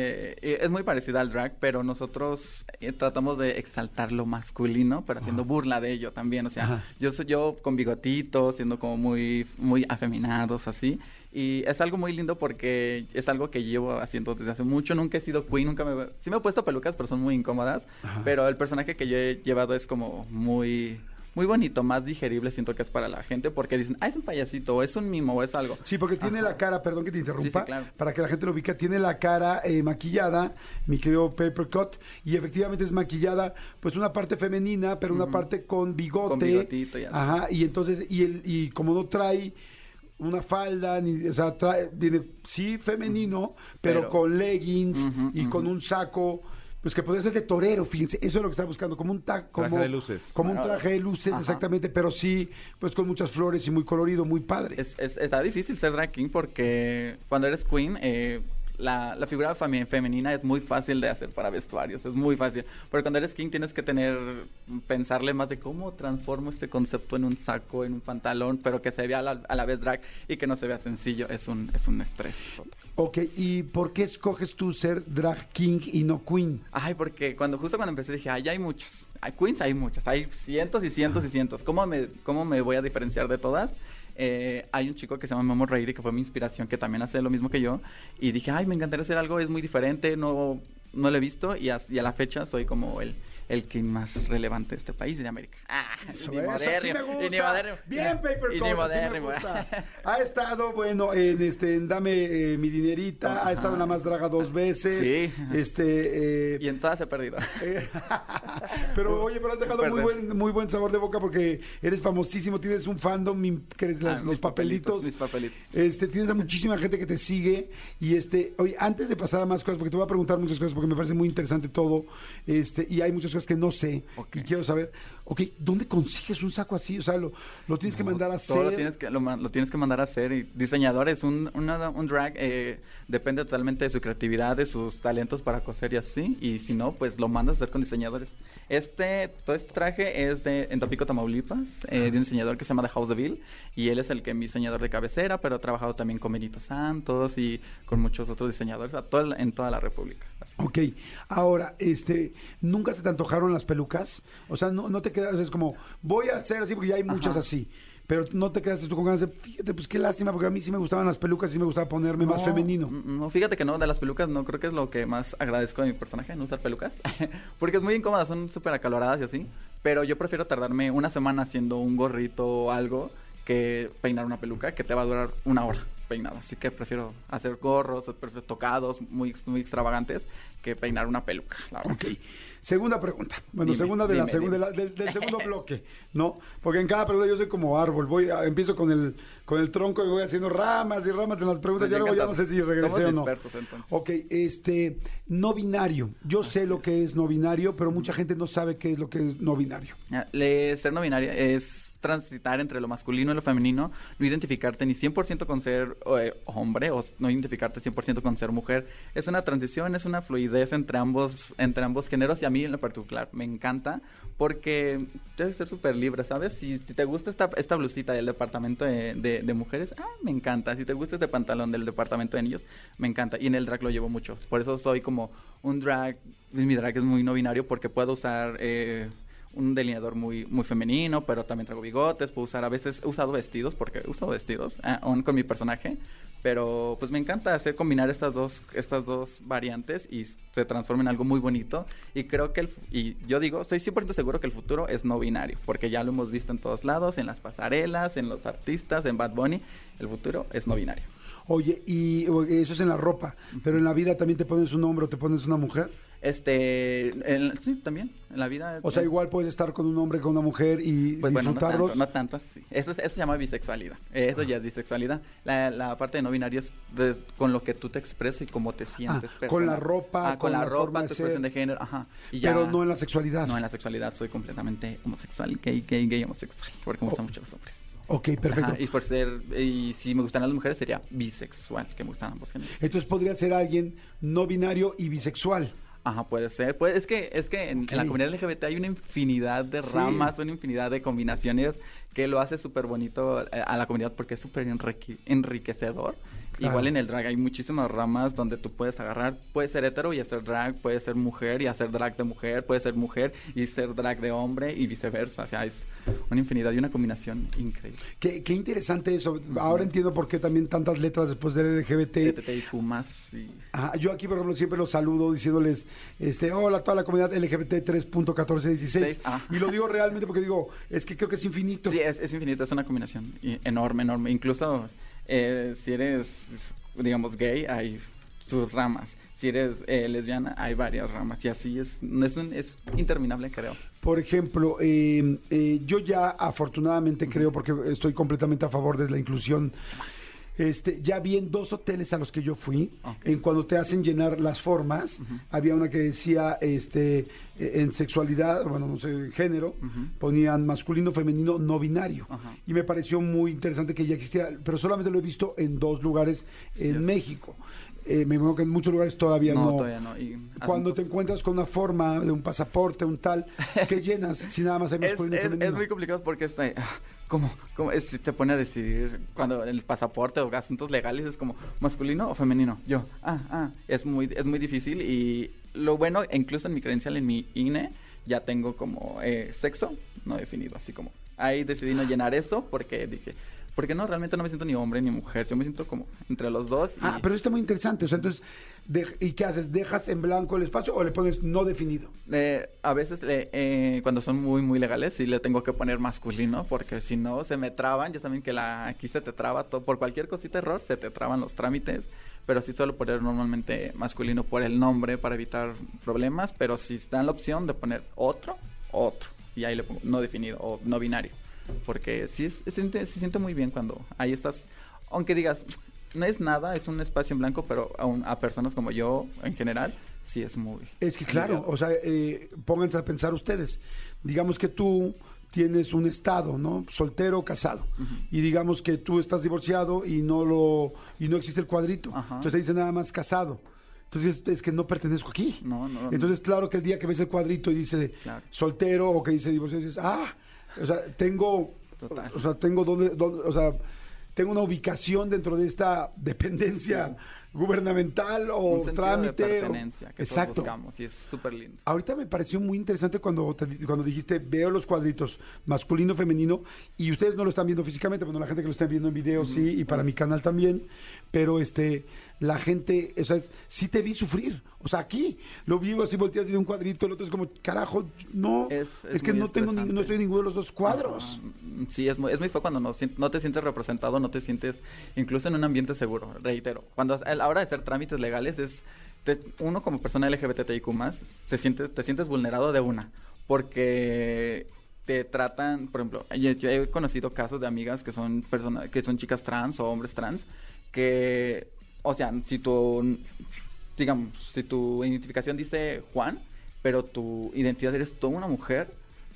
eh, es muy parecida al drag, pero nosotros eh, tratamos de exaltar lo masculino, pero haciendo burla de ello también, o sea, Ajá. yo soy yo con bigotitos, siendo como muy, muy afeminados así, y es algo muy lindo porque es algo que llevo haciendo desde hace mucho, nunca he sido queen, nunca me, sí me he puesto pelucas, pero son muy incómodas, pero el personaje que yo he llevado es como muy... Muy bonito, más digerible siento que es para la gente porque dicen, ah, es un payasito, o es un mimo, o es algo. Sí, porque tiene Ajá. la cara, perdón que te interrumpa, Sí, sí, claro. para que la gente lo ubica, tiene la cara eh, maquillada, mi querido Papercut, y efectivamente es maquillada, pues una parte femenina, pero una parte con bigote. Con bigotito y así. Ajá, y entonces, y, el, y como no trae una falda, ni, o sea, trae, viene, sí, femenino, pero, Pero- con leggings y con un saco. Pues que podría ser de torero, fíjense, eso es lo que estaba buscando, como un ta- como, Traje de luces. Como un Bueno, traje de luces, ajá. exactamente, pero sí, pues con muchas flores y muy colorido, muy padre. Es, es- está difícil ser drag king porque cuando eres queen, eh, la, la figura femenina es muy fácil de hacer para vestuarios, es muy fácil. Pero cuando eres king tienes que tener, pensarle más de cómo transformo este concepto en un saco, en un pantalón, pero que se vea a la, a la vez drag y que no se vea sencillo. Es un, es un estrés. total. Ok, ¿y por qué escoges tú ser drag king y no queen? Ay, porque cuando justo cuando empecé dije, ay, hay muchos. Hay queens, hay muchas. Hay cientos y cientos y cientos. ¿Cómo me, cómo me voy a diferenciar de todas? Eh, hay un chico que se llama Memo Reiri, que fue mi inspiración, que también hace lo mismo que yo. Y dije, ay, me encantaría hacer algo, es muy diferente, no, no lo he visto. Y a, la fecha soy como el, el king más relevante de este país y de América. Ah, Eso, así modérrimo, me gusta. Bien, Paper ni así me gusta. [LAUGHS] Ha estado, bueno, en este, en Dame eh, mi dinerita, ha estado en La Más Draga dos veces. Sí. Este, eh, Y en todas he perdido. eh, [LAUGHS] pero oye, pero has dejado muy buen, muy buen sabor de boca porque eres famosísimo, tienes un fandom, Ah, los mis papelitos. Mis papelitos. Este, tienes a muchísima gente que te sigue y este, oye, antes de pasar a más cosas, porque te voy a preguntar muchas cosas porque me parece muy interesante todo, este, y hay cosas que no sé Ok. y quiero saber, ok, ¿dónde consigues un saco así? O sea, lo, lo tienes que mandar a hacer. Todo lo tienes que, lo, lo tienes que mandar a hacer. Y diseñadores, un, una- un drag eh, depende totalmente de su creatividad, de sus talentos para coser y así. Y si no, pues lo mandas a hacer con diseñadores. Este, todo este traje es de en Tampico, Tamaulipas, eh, de un diseñador que se llama The House de Bill. Y él es el que mi diseñador de cabecera, pero ha trabajado también con Benito Santos y con muchos otros diseñadores a todo en toda la República. así. Ok, ahora, este, ¿nunca se te antojaron las pelucas? O sea, no, no te quedas, es como, voy a hacer así porque ya hay muchas Ajá. así. pero no te quedaste tú con ganas de, fíjate, pues qué lástima, porque a mí sí me gustaban las pelucas y sí me gustaba ponerme más No, femenino. mm, No, fíjate que no, de las pelucas no creo que es lo que más agradezco de mi personaje, no usar pelucas. [LAUGHS] Porque es muy incómoda, son súper acaloradas y así. Pero yo prefiero tardarme una semana haciendo un gorrito o algo que peinar una peluca que te va a durar una hora peinada. Así que prefiero hacer gorros, prefiero tocados muy, muy extravagantes que peinar una peluca. la. Ok. Segunda pregunta. Bueno, Dime, segunda de la dime, segunda, de la- del, del [LAUGHS] segundo bloque, ¿no? Porque en cada pregunta yo soy como árbol. Voy a- empiezo con el, con el tronco y voy haciendo ramas y ramas en las preguntas. Pues ya luego ya no sé si regresé o no. Ok, este, no binario. Yo sé lo que es no binario, pero mucha gente no sabe qué es lo que es no binario. Le- ser no binaria es transitar entre lo masculino y lo femenino, no identificarte ni 100% con ser eh, hombre o no identificarte 100% con ser mujer. Es una transición, es una fluidez entre ambos, entre ambos géneros y a mí en lo particular me encanta porque debes ser súper libre, ¿sabes? Si, si te gusta esta, esta blusita del departamento de, de- de mujeres, ah, me encanta. Si te gusta este pantalón del departamento de niños, me encanta. Y en el drag lo llevo mucho. Por eso soy como un drag, mi drag es muy no binario porque puedo usar... eh, un delineador muy, muy femenino, pero también traigo bigotes, puedo usar, a veces he usado vestidos, porque he usado vestidos, ah, aún con mi personaje, pero pues me encanta hacer combinar estas dos, estas dos variantes y se transforma en algo muy bonito, y creo que, el, y yo digo, estoy 100% seguro que el futuro es no binario, porque ya lo hemos visto en todos lados, en las pasarelas, en los artistas, en Bad Bunny, el futuro es no binario. Oye, y eso es en la ropa, pero en la vida también te pones un hombre o te pones una mujer. Este, en- sí, también, en la vida. O sea, eh, igual puedes estar con un hombre, con una mujer y Pues bueno, no disfrutarlos. tanto, no tanto, sí. Eso, es- eso se llama bisexualidad. Eso ya es bisexualidad. La, la parte de no binario es des- con lo que tú te expresas y cómo te sientes. Ah, con la ropa, Ah, con, con la, ropa, tu expresión de género, ajá. Y ya- pero no en la sexualidad. No, en la sexualidad soy completamente homosexual, gay, gay, gay, homosexual. Porque me gustan mucho los hombres. Ok, perfecto. Ajá, y por ser, y si me gustan las mujeres sería bisexual, que me gustan ambos géneros. Entonces podría ser alguien no binario y bisexual. Ajá, puede ser. Pues es que, es que en, en la comunidad LGBT hay una infinidad de Sí. ramas, una infinidad de combinaciones que lo hace súper bonito eh, a la comunidad porque es súper enrique- enriquecedor. Claro. Igual en el drag hay muchísimas ramas donde tú puedes agarrar, puedes ser hetero y hacer drag, puedes ser mujer y hacer drag de mujer, puedes ser mujer y ser drag de hombre y viceversa. O sea, es una infinidad y una combinación increíble. Qué, qué interesante eso. Ahora entiendo por qué también tantas letras después del LGBT. LGBTIQ más y... Ajá, yo aquí, por ejemplo, siempre los saludo diciéndoles, este, hola a toda la comunidad LGBT 3.1416. Seis, ajá. Y lo digo realmente porque digo, es que creo que es infinito. Sí, es, es infinito, es una combinación enorme, enorme. Incluso eh, si eres, digamos, gay, hay sus ramas. Si eres eh, lesbiana, hay varias ramas. Y así es, es, un- es interminable, creo. Por ejemplo, eh, eh, yo ya afortunadamente creo, porque estoy completamente a favor de la inclusión, este, ya vi en dos hoteles a los que yo fui, en cuando te hacen llenar las formas, había una que decía, este, eh, en sexualidad, bueno, no sé, género, ponían masculino, femenino, no binario. Y me pareció muy interesante que ya existiera, pero solamente lo he visto en dos lugares Sí, en es. México. Eh, me imagino que en muchos lugares todavía no. No, todavía no. y Cuando te encuentras con una forma de un pasaporte, un tal, ¿qué [LAUGHS] llenas si nada más hay es, masculino y femenino? es muy complicado porque este, ¿cómo, cómo es, te pone a decidir cuando el pasaporte o asuntos legales es como masculino o femenino. Yo, ah, ah, es muy, es muy difícil y lo bueno, incluso en mi credencial, en mi INE, ya tengo como eh, sexo no definido, así como ahí decidí no llenar eso porque dije, porque no, realmente no me siento ni hombre ni mujer, yo me siento como entre los dos. y- Ah, pero está muy interesante. O sea, entonces, ¿y qué haces? ¿Dejas en blanco el espacio o le pones no definido? Eh, a veces le- eh, cuando son muy muy legales sí le tengo que poner masculino porque si no se me traban ya saben que la aquí se te traba todo por cualquier cosita error se te traban los trámites pero sí suelo poner normalmente masculino por el nombre para evitar problemas pero si dan la opción de poner otro otro y ahí le pongo no definido o no binario porque sí es- se siente, se siente muy bien cuando ahí estás aunque digas no es nada es un espacio en blanco pero a, un- a personas como yo en general sí es muy Es que claro, o sea, eh, pónganse a pensar ustedes. Digamos que tú tienes un estado, ¿no? Soltero o casado. Y digamos que tú estás divorciado y no lo y no existe el cuadrito. Ajá. Entonces te dice nada más casado. Entonces es que no pertenezco aquí. No, no. Entonces, claro que el día que ves el cuadrito y dice Claro. soltero o que dice divorciado, dices, ah, o sea, tengo, Total. o sea, tengo donde, donde- o sea, tengo una ubicación dentro de esta dependencia gubernamental o un trámite. de o- pertenencia que Exacto. todos buscamos y es súper lindo. Ahorita me pareció muy interesante cuando, te- cuando dijiste veo los cuadritos masculino, femenino, y ustedes no lo están viendo físicamente, bueno, la gente que lo está viendo en video sí, y para mi canal también, pero este, la gente, o sea, es- sí te vi sufrir, o sea, aquí lo vivo así volteas de un cuadrito, el otro es como, carajo, no, es, Es- es que no tengo, ni- no estoy en ninguno de los dos cuadros. Ajá. Sí, es muy, es muy feo cuando no, te sientes representado, no te sientes incluso en un ambiente seguro, reitero. Cuando a la hora de hacer trámites legales es, te- uno como persona LGBTIQ más, se siente, te sientes vulnerado de una, porque te tratan, por ejemplo, yo, yo he conocido casos de amigas que son personas, que son chicas trans o hombres trans, que, o sea, si tu, digamos, si tu identificación dice Juan, pero tu identidad eres toda una mujer,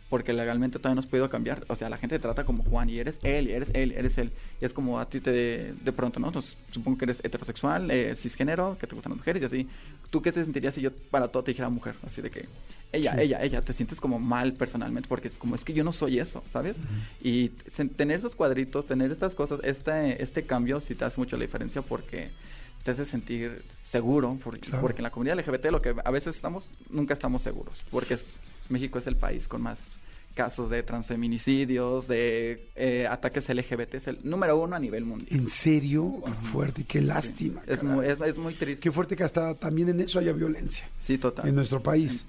porque legalmente todavía no has podido cambiar. O sea, la gente te trata como Juan y eres él, y eres él, eres él. Y es como a ti te de pronto, ¿no? Entonces, supongo que eres heterosexual, eh, cisgénero, que te gustan las mujeres y así. ¿Tú qué te sentirías si yo para todo te dijera mujer? Así de que ella, Sí. ella, ella, te sientes como mal personalmente porque es como es que yo no soy eso, ¿sabes? Y sen- tener esos cuadritos, tener estas cosas, este, este cambio sí te hace mucho la diferencia porque te hace sentir seguro, por- Claro. porque en la comunidad LGBT lo que a veces estamos, nunca estamos seguros, porque es- México es el país con más casos de transfeminicidios, de eh, ataques LGBT, es el número uno a nivel mundial. En serio, qué fuerte qué lástima. Es muy, es, es muy triste. Qué fuerte que hasta también en eso haya violencia, Sí, total. en nuestro país.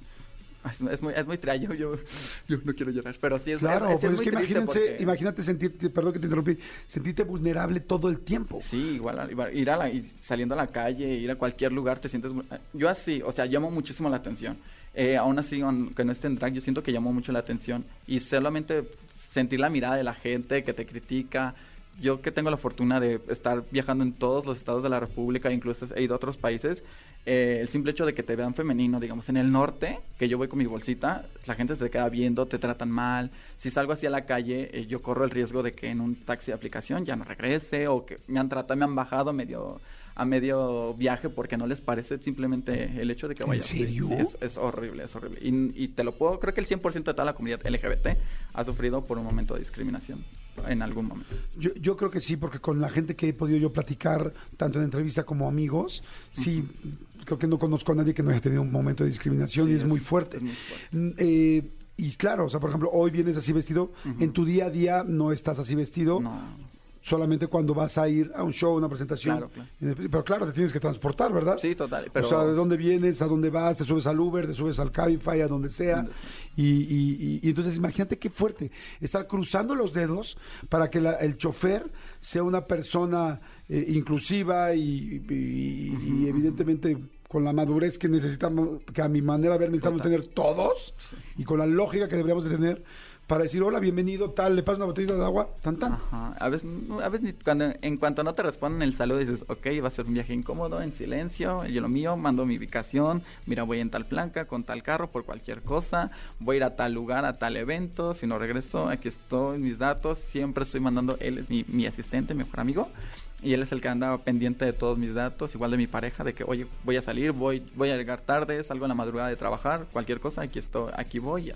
Es, es muy, es muy tra- yo, yo, no quiero llorar, pero sí es Claro, es, es pero es que imagínense, porque- imagínate sentirte, perdón que te interrumpí, sentirte vulnerable todo el tiempo. Sí, igual, ir a la, saliendo a la calle, ir a cualquier lugar, te sientes... Yo así, o sea, llamo muchísimo la atención. Eh, aún así, aunque no esté en drag, yo siento que llamo mucho la atención. Y solamente sentir la mirada de la gente que te critica. Yo que tengo la fortuna de estar viajando en todos los estados de la República, incluso he ido a otros países, eh, el simple hecho de que te vean femenino, digamos, en el norte, que yo voy con mi bolsita, la gente se te queda viendo, te tratan mal. Si salgo así a la calle, eh, yo corro el riesgo de que en un taxi de aplicación ya no regrese o que me han tratado, me han bajado medio a medio viaje porque no les parece simplemente el hecho de que ¿En vaya. serio? Sí, es, es horrible, es horrible. Y, y te lo puedo, creo que el 100% de toda la comunidad LGBT ha sufrido por un momento de discriminación en algún momento. Yo, yo creo que sí, porque con la gente que he podido yo platicar, tanto en entrevista como amigos, sí, creo que no conozco a nadie que no haya tenido un momento de discriminación Sí, y es, es- muy fuerte. es muy fuerte. Eh, y claro, o sea, por ejemplo, hoy vienes así vestido, en tu día a día no estás así vestido, No. Solamente cuando vas a ir a un show, una presentación. Claro, claro. Pero claro, te tienes que transportar, ¿verdad? Sí, total. Pero... O sea, ¿de dónde vienes? ¿A dónde vas? ¿Te subes al Uber? ¿Te subes al Cabify? ¿A donde sea? Y, y- y- y entonces imagínate qué fuerte estar cruzando los dedos para que la- el chofer sea una persona eh, inclusiva y, evidentemente con la madurez que necesitamos, que a mi manera de ver necesitamos Total. tener todos y con la lógica que deberíamos de tener para decir, hola, bienvenido, tal, le paso una botellita de agua, tan, tan. Ajá. A veces, a veces cuando, en cuanto no te responden el saludo dices, ok, va a ser un viaje incómodo, en silencio, yo lo mío, mando mi ubicación, mira, voy en tal planca, con tal carro, por cualquier cosa, voy a ir a tal lugar, a tal evento, si no regreso, aquí estoy, mis datos, siempre estoy mandando, él es mi, mi asistente, mejor amigo, y él es el que anda pendiente de todos mis datos, igual de mi pareja, de que, oye, voy a salir, voy, voy a llegar tarde, salgo en la madrugada de trabajar, cualquier cosa, aquí estoy, aquí voy,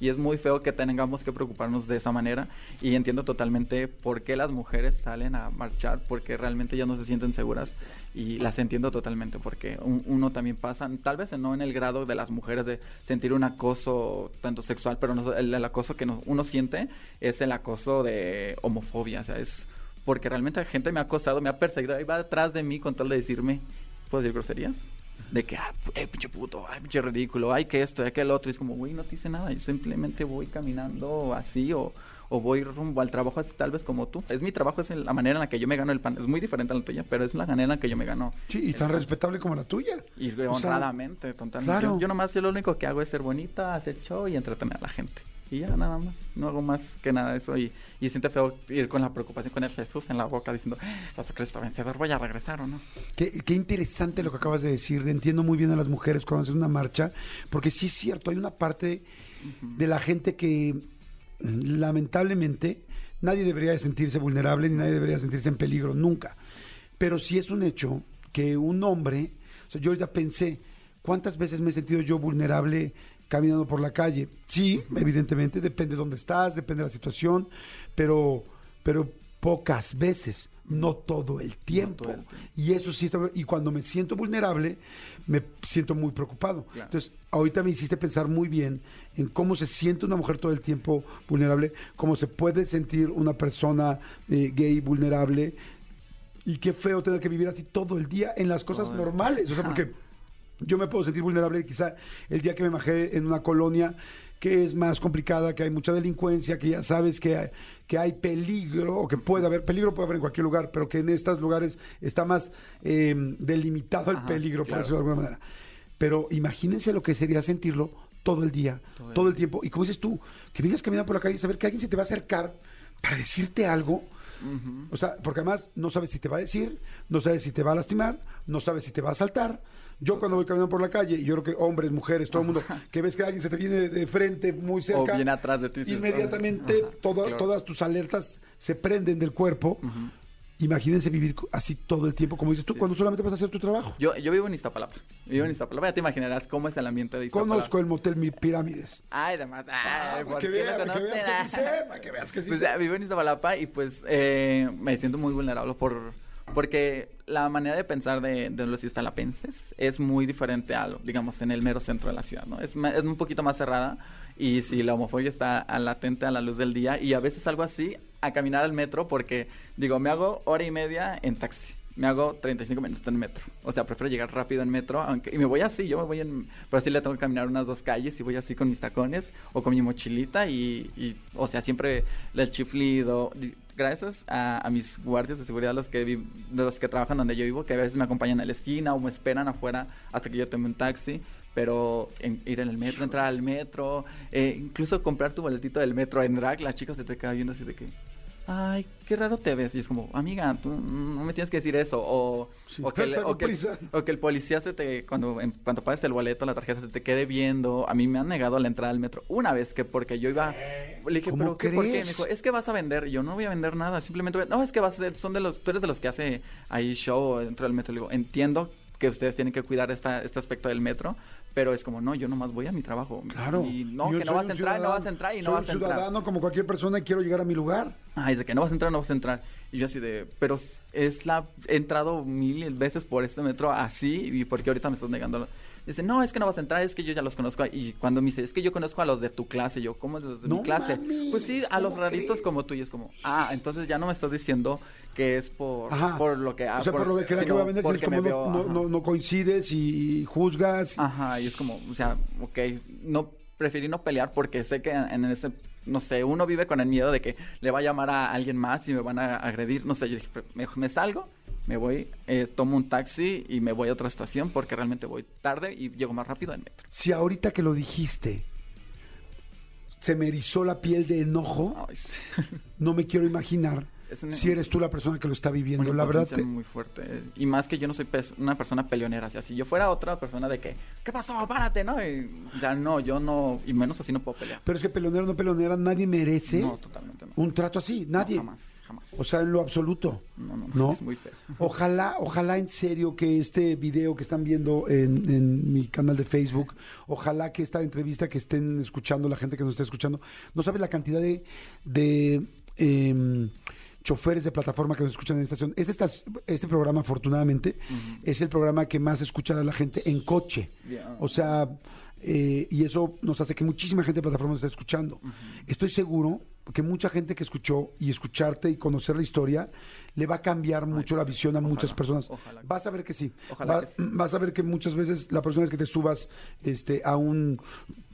y es muy feo que tengamos que preocuparnos de esa manera, y entiendo totalmente por qué las mujeres salen a marchar, porque realmente ya no se sienten seguras, y las entiendo totalmente, porque un- uno también pasa, tal vez no en el grado de las mujeres de sentir un acoso tanto sexual, pero no- el, el acoso que no- uno siente es el acoso de homofobia, o sea, es porque realmente la gente me ha acosado, me ha perseguido, ahí va detrás de mí con tal de decirme, ¿puedo decir groserías? De que, ah, eh, pinche puto, ay, pinche ridículo, ay, que esto, ay, que el otro. Y es como, güey, no te hice nada, yo simplemente voy caminando así o, o voy rumbo al trabajo así, tal vez como tú. Es mi trabajo, es la manera en la que yo me gano el pan. Es muy diferente a la tuya, pero es la manera en la que yo me gano. Sí, y tan pan. respetable como la tuya. Y sea, honradamente, totalmente. claro. Yo, yo nomás, yo lo único que hago es ser bonita, hacer show y entretener a la gente. Y ya nada más, no hago más que nada de eso. Y, y siento feo ir con la preocupación con el Jesús en la boca diciendo, la Cristo vencedor, voy a regresar o no. Qué, qué interesante lo que acabas de decir. Entiendo muy bien a las mujeres cuando hacen una marcha, porque sí es cierto, hay una parte de la gente que lamentablemente nadie debería de sentirse vulnerable ni nadie debería sentirse en peligro, nunca. Pero sí es un hecho que un hombre, o sea, yo ahorita pensé, ¿cuántas veces me he sentido yo vulnerable caminando por la calle? Sí, evidentemente, depende de dónde estás, depende de la situación, pero, pero pocas veces. no todo el tiempo. todo el tiempo. Y eso sí está. Y cuando me siento vulnerable, me siento muy preocupado. Claro. Entonces, ahorita me hiciste pensar muy bien en cómo se siente una mujer todo el tiempo vulnerable, cómo se puede sentir una persona eh, gay vulnerable. Y qué feo tener que vivir así todo el día en las cosas normales. O sea, porque [LAUGHS] yo me puedo sentir vulnerable quizá el día que me bajé en una colonia que es más complicada, que hay mucha delincuencia, que ya sabes que hay, que hay peligro, o que puede haber, peligro puede haber en cualquier lugar, pero que en estos lugares está más eh, delimitado el Ajá, peligro, por claro. decirlo de alguna manera. Pero imagínense lo que sería sentirlo todo el día, todo Todo el, el tiempo. Y como dices tú, que vengas caminando por la calle y saber que alguien se te va a acercar para decirte algo. O sea, porque además no sabes si te va a decir, no sabes si te va a lastimar, no sabes si te va a asaltar. Yo cuando voy caminando por la calle, yo creo que hombres, mujeres, todo el mundo, que ves que alguien se te viene de, frente muy cerca, viene atrás de ti, inmediatamente claro. todas tus alertas se prenden del cuerpo. Imagínense vivir así todo el tiempo, como dices tú, Sí. cuando solamente vas a hacer tu trabajo. Yo, yo vivo en Iztapalapa. Vivo en Iztapalapa. Ya te imaginarás cómo es el ambiente de Iztapalapa. Conozco el motel Mi Pirámides. Ay, además. Ay, Ah, ¿por para que, qué vea- lo para que veas que sí sé, para que veas que sí Pues sé. vivo en Iztapalapa y pues eh, me siento muy vulnerable por porque la manera de pensar de, de los iztalapenses es muy diferente a lo, digamos, en el mero centro de la ciudad, ¿no? Es, es un poquito más cerrada y si la homofobia está latente a la luz del día y a veces algo así a caminar al metro porque, digo, me hago hora y media en taxi. Me hago 35 minutos en metro. O sea, prefiero llegar rápido en metro. Aunque, y me voy así, yo me voy en... Pero sí le tengo que caminar unas dos calles y voy así con mis tacones o con mi mochilita y... y, o sea, siempre el chiflido... Gracias a, a mis guardias de seguridad, los que vi- de los que trabajan donde yo vivo, que a veces me acompañan a la esquina o me esperan afuera hasta que yo tome un taxi. Pero en- ir en el metro, entrar al metro, eh, incluso comprar tu boletito del metro en drag, la chica se te queda viendo así de que ay, qué raro te ves. Y es como, amiga, tú no me tienes que decir eso. O, Sí, o, que, el- [LAUGHS] tengo o, que, el- prisa. o que el policía se te, cuando, en, cuando pagues el boleto, la tarjeta se te quede viendo. A mí me han negado la entrada al metro una vez que porque yo iba, le dije, ¿Cómo pero ¿qué, ¿por qué? Me crees? dijo, es que vas a vender. Y yo no voy a vender nada, simplemente, voy a- no, es que vas a ser- son de los, tú eres de los que hace ahí show dentro del metro. Le digo, entiendo que ustedes tienen que cuidar esta, este aspecto del metro, pero es como, no, yo nomás voy a mi trabajo. Claro. Y no, Yo que soy no vas a entrar, no vas a entrar y no soy vas a entrar. ciudadano como cualquier persona y quiero llegar a mi lugar. Ay, de que no vas a entrar, no vas a entrar. Y yo así de, pero es la, he entrado mil veces por este metro así, y porque ahorita me estás negando. Dice, no, es que no vas a entrar, es que yo ya los conozco. Y cuando me dice, es que yo conozco a los de tu clase, yo, ¿cómo los de No mi clase? mames, pues sí, a los ¿cómo raritos crees? como tú, y es como, ah, entonces ya no me estás diciendo que es por, por lo que o sea, por, lo que, era que voy a vender, es como me no, veo, no, no- no coincides y, juzgas. Ajá, y es como, o sea, ok, no preferí no pelear porque sé que en ese, no sé, uno vive con el miedo de que le va a llamar a alguien más y me van a agredir, no sé, yo dije, me, me salgo, me voy, eh, tomo un taxi y me voy a otra estación porque realmente voy tarde y llego más rápido en metro. Si ahorita que lo dijiste se me erizó la piel de enojo, Ay, sí. [LAUGHS] no me quiero imaginar una- si eres tú la persona que lo está viviendo. La verdad, te- muy fuerte. Y más que yo no soy una persona peleonera. O sea, si yo fuera otra persona de que, ¿qué pasó? Párate, ¿no? Y, ya no, yo no, y menos así no puedo pelear. pero es que peleonero no peleonera, nadie merece No, totalmente no. un trato así, nadie. No, jamás, jamás. O sea, en lo absoluto. No, no, ¿no? es muy feo. [LAUGHS] Ojalá, ojalá en serio que este video que están viendo en, en mi canal de Facebook, ojalá que esta entrevista que estén escuchando, la gente que nos está escuchando, no sabe la cantidad de, de em, choferes de plataforma que nos escuchan en esta estación. Este, este programa, afortunadamente, es el programa que más escucha a la gente en coche. O sea, eh, y eso nos hace que muchísima gente de plataforma nos esté escuchando. Estoy seguro que mucha gente que escuchó y escucharte y conocer la historia le va a cambiar mucho la visión a muchas personas. ojalá Vas a ver que sí. Ojalá Va- que sí. Vas a ver que muchas veces la persona es que te subas este, a un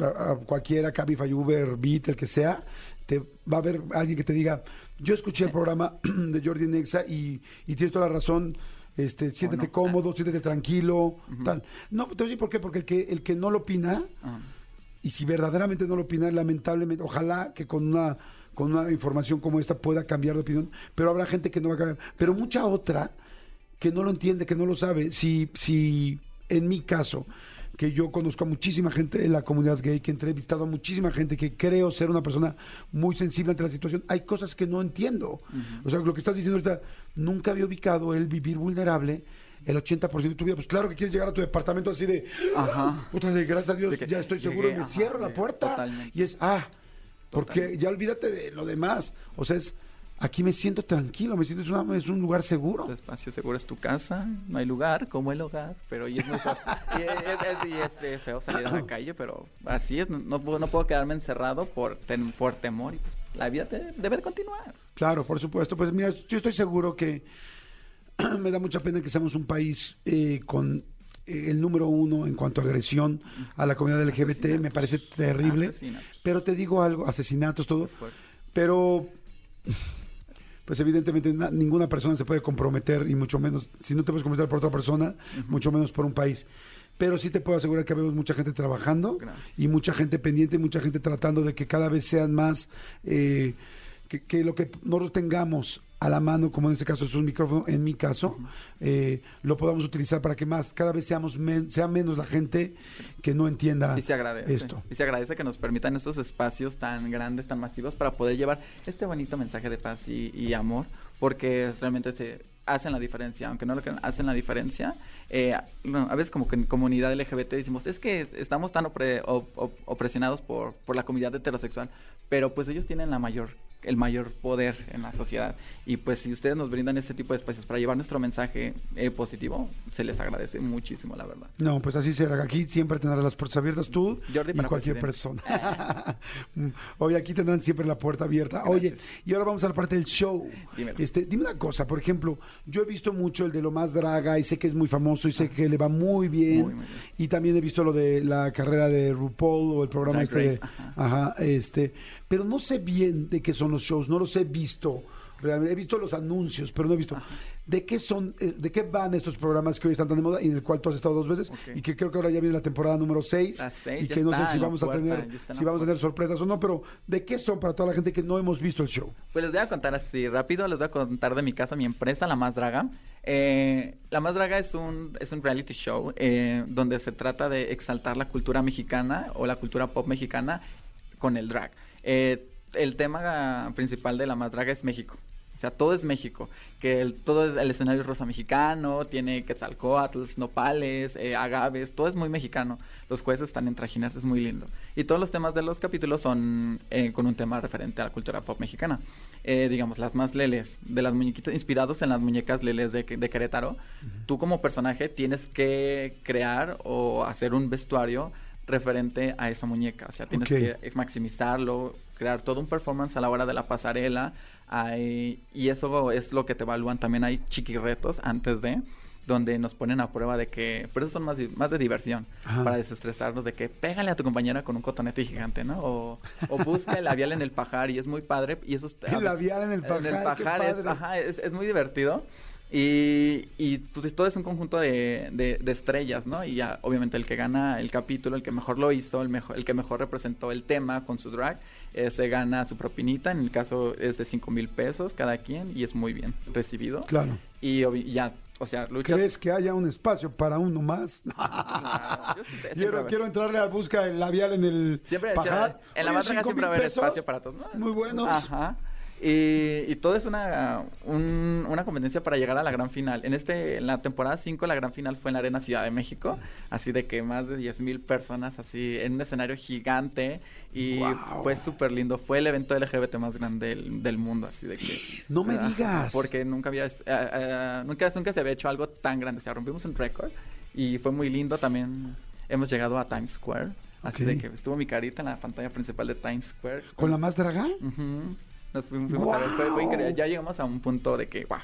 a, a cualquiera, Cabify, Uber, Beat, el que sea, te va a haber alguien que te diga, yo escuché el programa [CLEARS THROAT] de Jordi Nexa y, y tienes toda la razón. Este, siéntete no. cómodo, siéntete tranquilo, tal. No, te voy a decir por qué, porque el que, el que no lo opina, Ah. y si verdaderamente no lo opina, lamentablemente, ojalá que con una, con una información como esta pueda cambiar de opinión, pero habrá gente que no va a cambiar. Pero mucha otra que no lo entiende, que no lo sabe. Si, si en mi caso, que yo conozco a muchísima gente de la comunidad gay, que he entrevistado a muchísima gente, que creo ser una persona muy sensible ante la situación, hay cosas que no entiendo. O sea, lo que estás diciendo ahorita, nunca había ubicado el vivir vulnerable. El 80% de tu vida, pues claro que quieres llegar a tu departamento así de, Ajá. Puta, de gracias a Dios, De que ya estoy seguro llegué, y me ajá, cierro la de- puerta. totalmente. Y es, ah, porque ya olvídate de lo demás. O sea, es aquí me siento tranquilo, me siento, es, una- es un lugar seguro. Tu espacio seguro es tu casa, no hay lugar como el hogar, pero y es feo. Y es, es- y es- es feo salir a la calle, pero así es, no, no puedo, no puedo quedarme encerrado por, ten- por temor y pues la vida te- debe de continuar. Claro, por supuesto. Pues mira, yo estoy seguro que [CLEARS THROAT] me da mucha pena que seamos un país eh, con el número uno en cuanto a agresión a la comunidad LGBT. Me parece terrible. Pero te digo algo, asesinatos, todo. Pero, pues evidentemente na- ninguna persona se puede comprometer, y mucho menos, si no te puedes comprometer por otra persona, mucho menos por un país. Pero sí te puedo asegurar que vemos mucha gente trabajando Gracias. y mucha gente pendiente, mucha gente tratando de que cada vez sean más, eh, que, que lo que nosotros tengamos a la mano, como en este caso es un micrófono, en mi caso, eh, lo podamos utilizar para que más, cada vez seamos men- sea menos la gente que no entienda Y se agradece. esto. Y se agradece que nos permitan estos espacios tan grandes, tan masivos, para poder llevar este bonito mensaje de paz y, y amor, porque realmente se hacen la diferencia, aunque no lo crean, hacen la diferencia. Eh, a veces como que en comunidad LGBT decimos, es que estamos tan opre- op- op- opresionados por, por la comunidad heterosexual, pero pues ellos tienen la mayor el mayor poder en la sociedad y pues si ustedes nos brindan ese tipo de espacios para llevar nuestro mensaje eh, positivo se les agradece muchísimo la verdad No, pues así será. Aquí siempre tendrás las puertas abiertas tú Jordi y cualquier presidente. persona. [LAUGHS] Oye, aquí tendrán siempre la puerta abierta. Oye, y ahora vamos a la parte del show. Dímelo. Este, dime una cosa, por ejemplo, yo he visto mucho el de lo más draga y sé que es muy famoso y sé que le va muy bien. Muy, muy bien. Y también he visto lo de la carrera de RuPaul o el programa Drag este de- Race, ajá. ajá, este, pero no sé bien de qué son los shows, no los he visto. Realmente he visto los anuncios, pero no he visto. ¿De qué son, eh, de qué van estos programas que hoy están tan de moda y en el cual tú has estado dos veces? Ok. Y que creo que ahora ya viene la temporada número 6. La seis, Y que no sé si vamos a tener, si vamos a tener sorpresas o no, pero ¿de qué son para toda la gente que no hemos visto el show? Pues les voy a contar así rápido, les voy a contar de mi casa, mi empresa, La Más Draga. Eh, la Más Draga es un, es un reality show eh, donde se trata de exaltar la cultura mexicana o la cultura pop mexicana con el drag. Eh, el tema principal de La Más Draga es México. O sea, todo es México. Que el, todo es el escenario es rosa mexicano, tiene quetzalcoatls, nopales, eh, agaves, todo es muy mexicano. Los jueces están en trajineras, es muy lindo. Y todos los temas de los capítulos son eh, con un tema referente a la cultura pop mexicana. Eh, digamos, las más leles, de las muñequitas, inspirados en las muñecas leles de, de Querétaro. Tú como personaje tienes que crear o hacer un vestuario referente a esa muñeca. O sea, tienes que maximizarlo, crear todo un performance a la hora de la pasarela. Hay- y eso es lo que te evalúan. También hay chiquirretos antes de donde nos ponen a prueba de que, pero eso son más, de diversión, Ajá. para desestresarnos de que pégale a tu compañera con un cotonete gigante, ¿no? O, o busca el labial en el pajar y es muy padre y eso El labial en el pajar, qué es, padre. ajá, es, es muy divertido. Y, y pues, todo es un conjunto de, de- de estrellas, ¿no? Y ya, obviamente el que gana el capítulo, el que mejor lo hizo, el, mejor, el que mejor representó el tema con su drag, eh, se gana su propinita. En el caso es de 5 mil pesos cada quien y es muy bien recibido. Claro. Y ya, o sea, luchas... ¿Crees que haya un espacio para uno más? [LAUGHS] Yo siempre quiero, quiero entrarle a busca el labial en el Siempre, pajar. en la Oye, ¿cinco siempre va a haber espacio para todos. ¿no? Muy buenos. Ajá. Y, y todo es una, un- una competencia para llegar a la gran final. En este en la temporada 5 la gran final fue en la Arena Ciudad de México, así de que más de 10 mil personas así en un escenario gigante y fue súper lindo. Fue el evento LGBT más grande del, del mundo, así de que... No me Ajá, digas. Porque nunca había... eh, eh, nunca, nunca se había hecho algo tan grande. O sea, rompimos un récord y fue muy lindo. También hemos llegado a Times Square. Así de que estuvo mi carita en la pantalla principal de Times Square. ¿Con la más draga? Ujú. Nos fuimos, fuimos a ver, fue, fue ¡Guau! increíble. Ya llegamos a un punto de que, wow.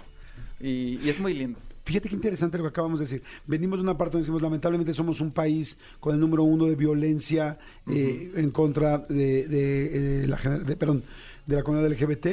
Y, y es muy lindo. Fíjate qué interesante lo que acabamos de decir. Venimos de una parte donde decimos, lamentablemente somos un país con el número uno de violencia eh, en contra de, de, eh, la, gener- de- perdón, de la comunidad LGBT.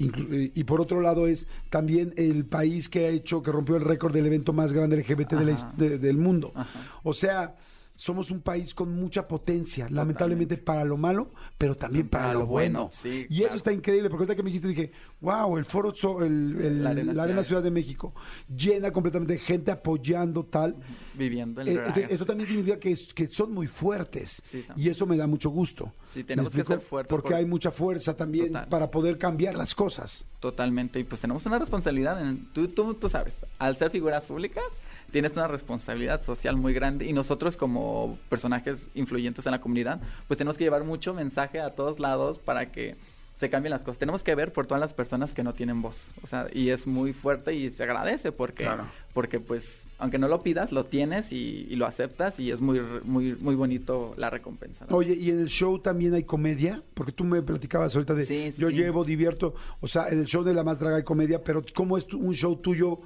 Y por otro lado es también el país que ha hecho, que rompió el récord del evento más grande LGBT de la de- del mundo. Ajá. O sea, somos un país con mucha potencia, lamentablemente para lo malo, pero también para, lo bueno. sí, y eso está increíble, porque ahorita que me dijiste dije, wow, el foro, So- el, el- La la, Arena Ciudad. Ciudad de México, llena completamente de gente apoyando tal. Viviendo el Eh, drag. eh, esto también significa que, es- que son muy fuertes. Sí, y eso me da mucho gusto. Sí, ¿Me tenemos que ser fuertes Porque por- hay mucha fuerza también Total. para poder cambiar las cosas. Totalmente. Y pues tenemos una responsabilidad. En, tú, tú, tú sabes, al ser figuras públicas, tienes una responsabilidad social muy grande. Y nosotros como personajes influyentes en la comunidad, pues tenemos que llevar mucho mensaje a todos lados para que se cambian las cosas. Tenemos que ver por todas las personas que no tienen voz. O sea, y es muy fuerte y se agradece porque, Claro. porque pues, aunque no lo pidas, lo tienes y, y lo aceptas y es muy, muy, muy bonito la recompensa. ¿no? Oye, ¿y en el show también hay comedia? Porque tú me platicabas ahorita de Sí, sí, yo sí. llevo, divierto. O sea, en el show de La Más Draga hay comedia, pero ¿cómo es tu- un show tuyo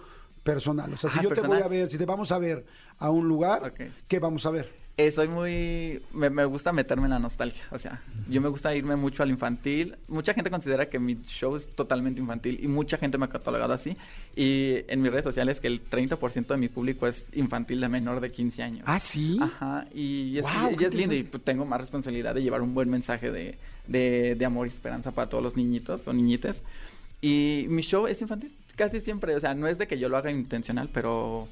personal? O sea, si Ah, yo te voy a ver, si te vamos a ver a un lugar. ¿qué vamos a ver? Eh, soy muy... Me, me gusta meterme en la nostalgia. O sea, yo me gusta irme mucho al infantil. Mucha gente considera que mi show es totalmente infantil y mucha gente me ha catalogado así. Y en mis redes sociales que el 30% de mi público es infantil de menor de 15 años. ¿Ah, sí? Ajá, y es, y lindo y pues, tengo más responsabilidad de llevar un buen mensaje de, de, de amor y esperanza para todos los niñitos o niñites. Y mi show es infantil, casi siempre, o sea, no es de que yo lo haga intencional, pero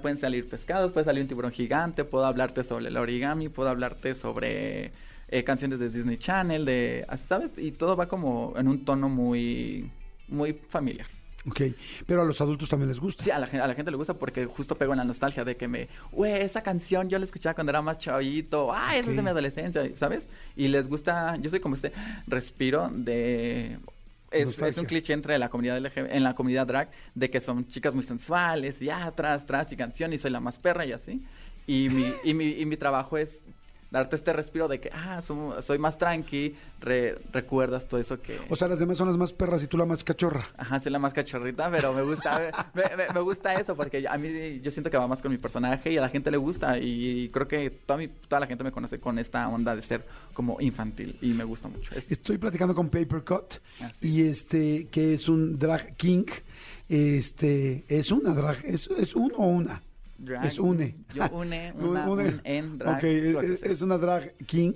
pueden salir pescados, puede salir un tiburón gigante, puedo hablarte sobre el origami, puedo hablarte sobre eh, canciones de Disney Channel, de, ¿sabes? Y todo va como en un tono muy, muy familiar. Ok, pero a los adultos también les gusta. Sí, a la, a la gente le gusta porque justo pego en la nostalgia de que me, güey, esa canción yo la escuchaba cuando era más chavito, ah, esa es de mi adolescencia, ¿sabes? Y les gusta, yo soy como este respiro de... Es, es un cliché entre la comunidad LGB en la comunidad drag de que son chicas muy sensuales y ah, atrás, atrás y canción y soy la más perra y así. Y mi, y mi, y mi trabajo es darte este respiro de que, ah, soy más tranqui, re- recuerdas todo eso que... O sea, las demás son las más perras y tú la más cachorra. Ajá, soy la más cachorrita, pero me gusta, me, me- me gusta eso porque a mí yo siento que va más con mi personaje y a la gente le gusta y creo que toda, mi- toda la gente me conoce con esta onda de ser como infantil y me gusta mucho. Es- Estoy platicando con Papercut Ah, sí. y este que es un drag king. Este es una drag, es, es uno o una. Drag. Es une. Yo une, [LAUGHS] una, Une. un, en, drag. Ok, es, una drag king.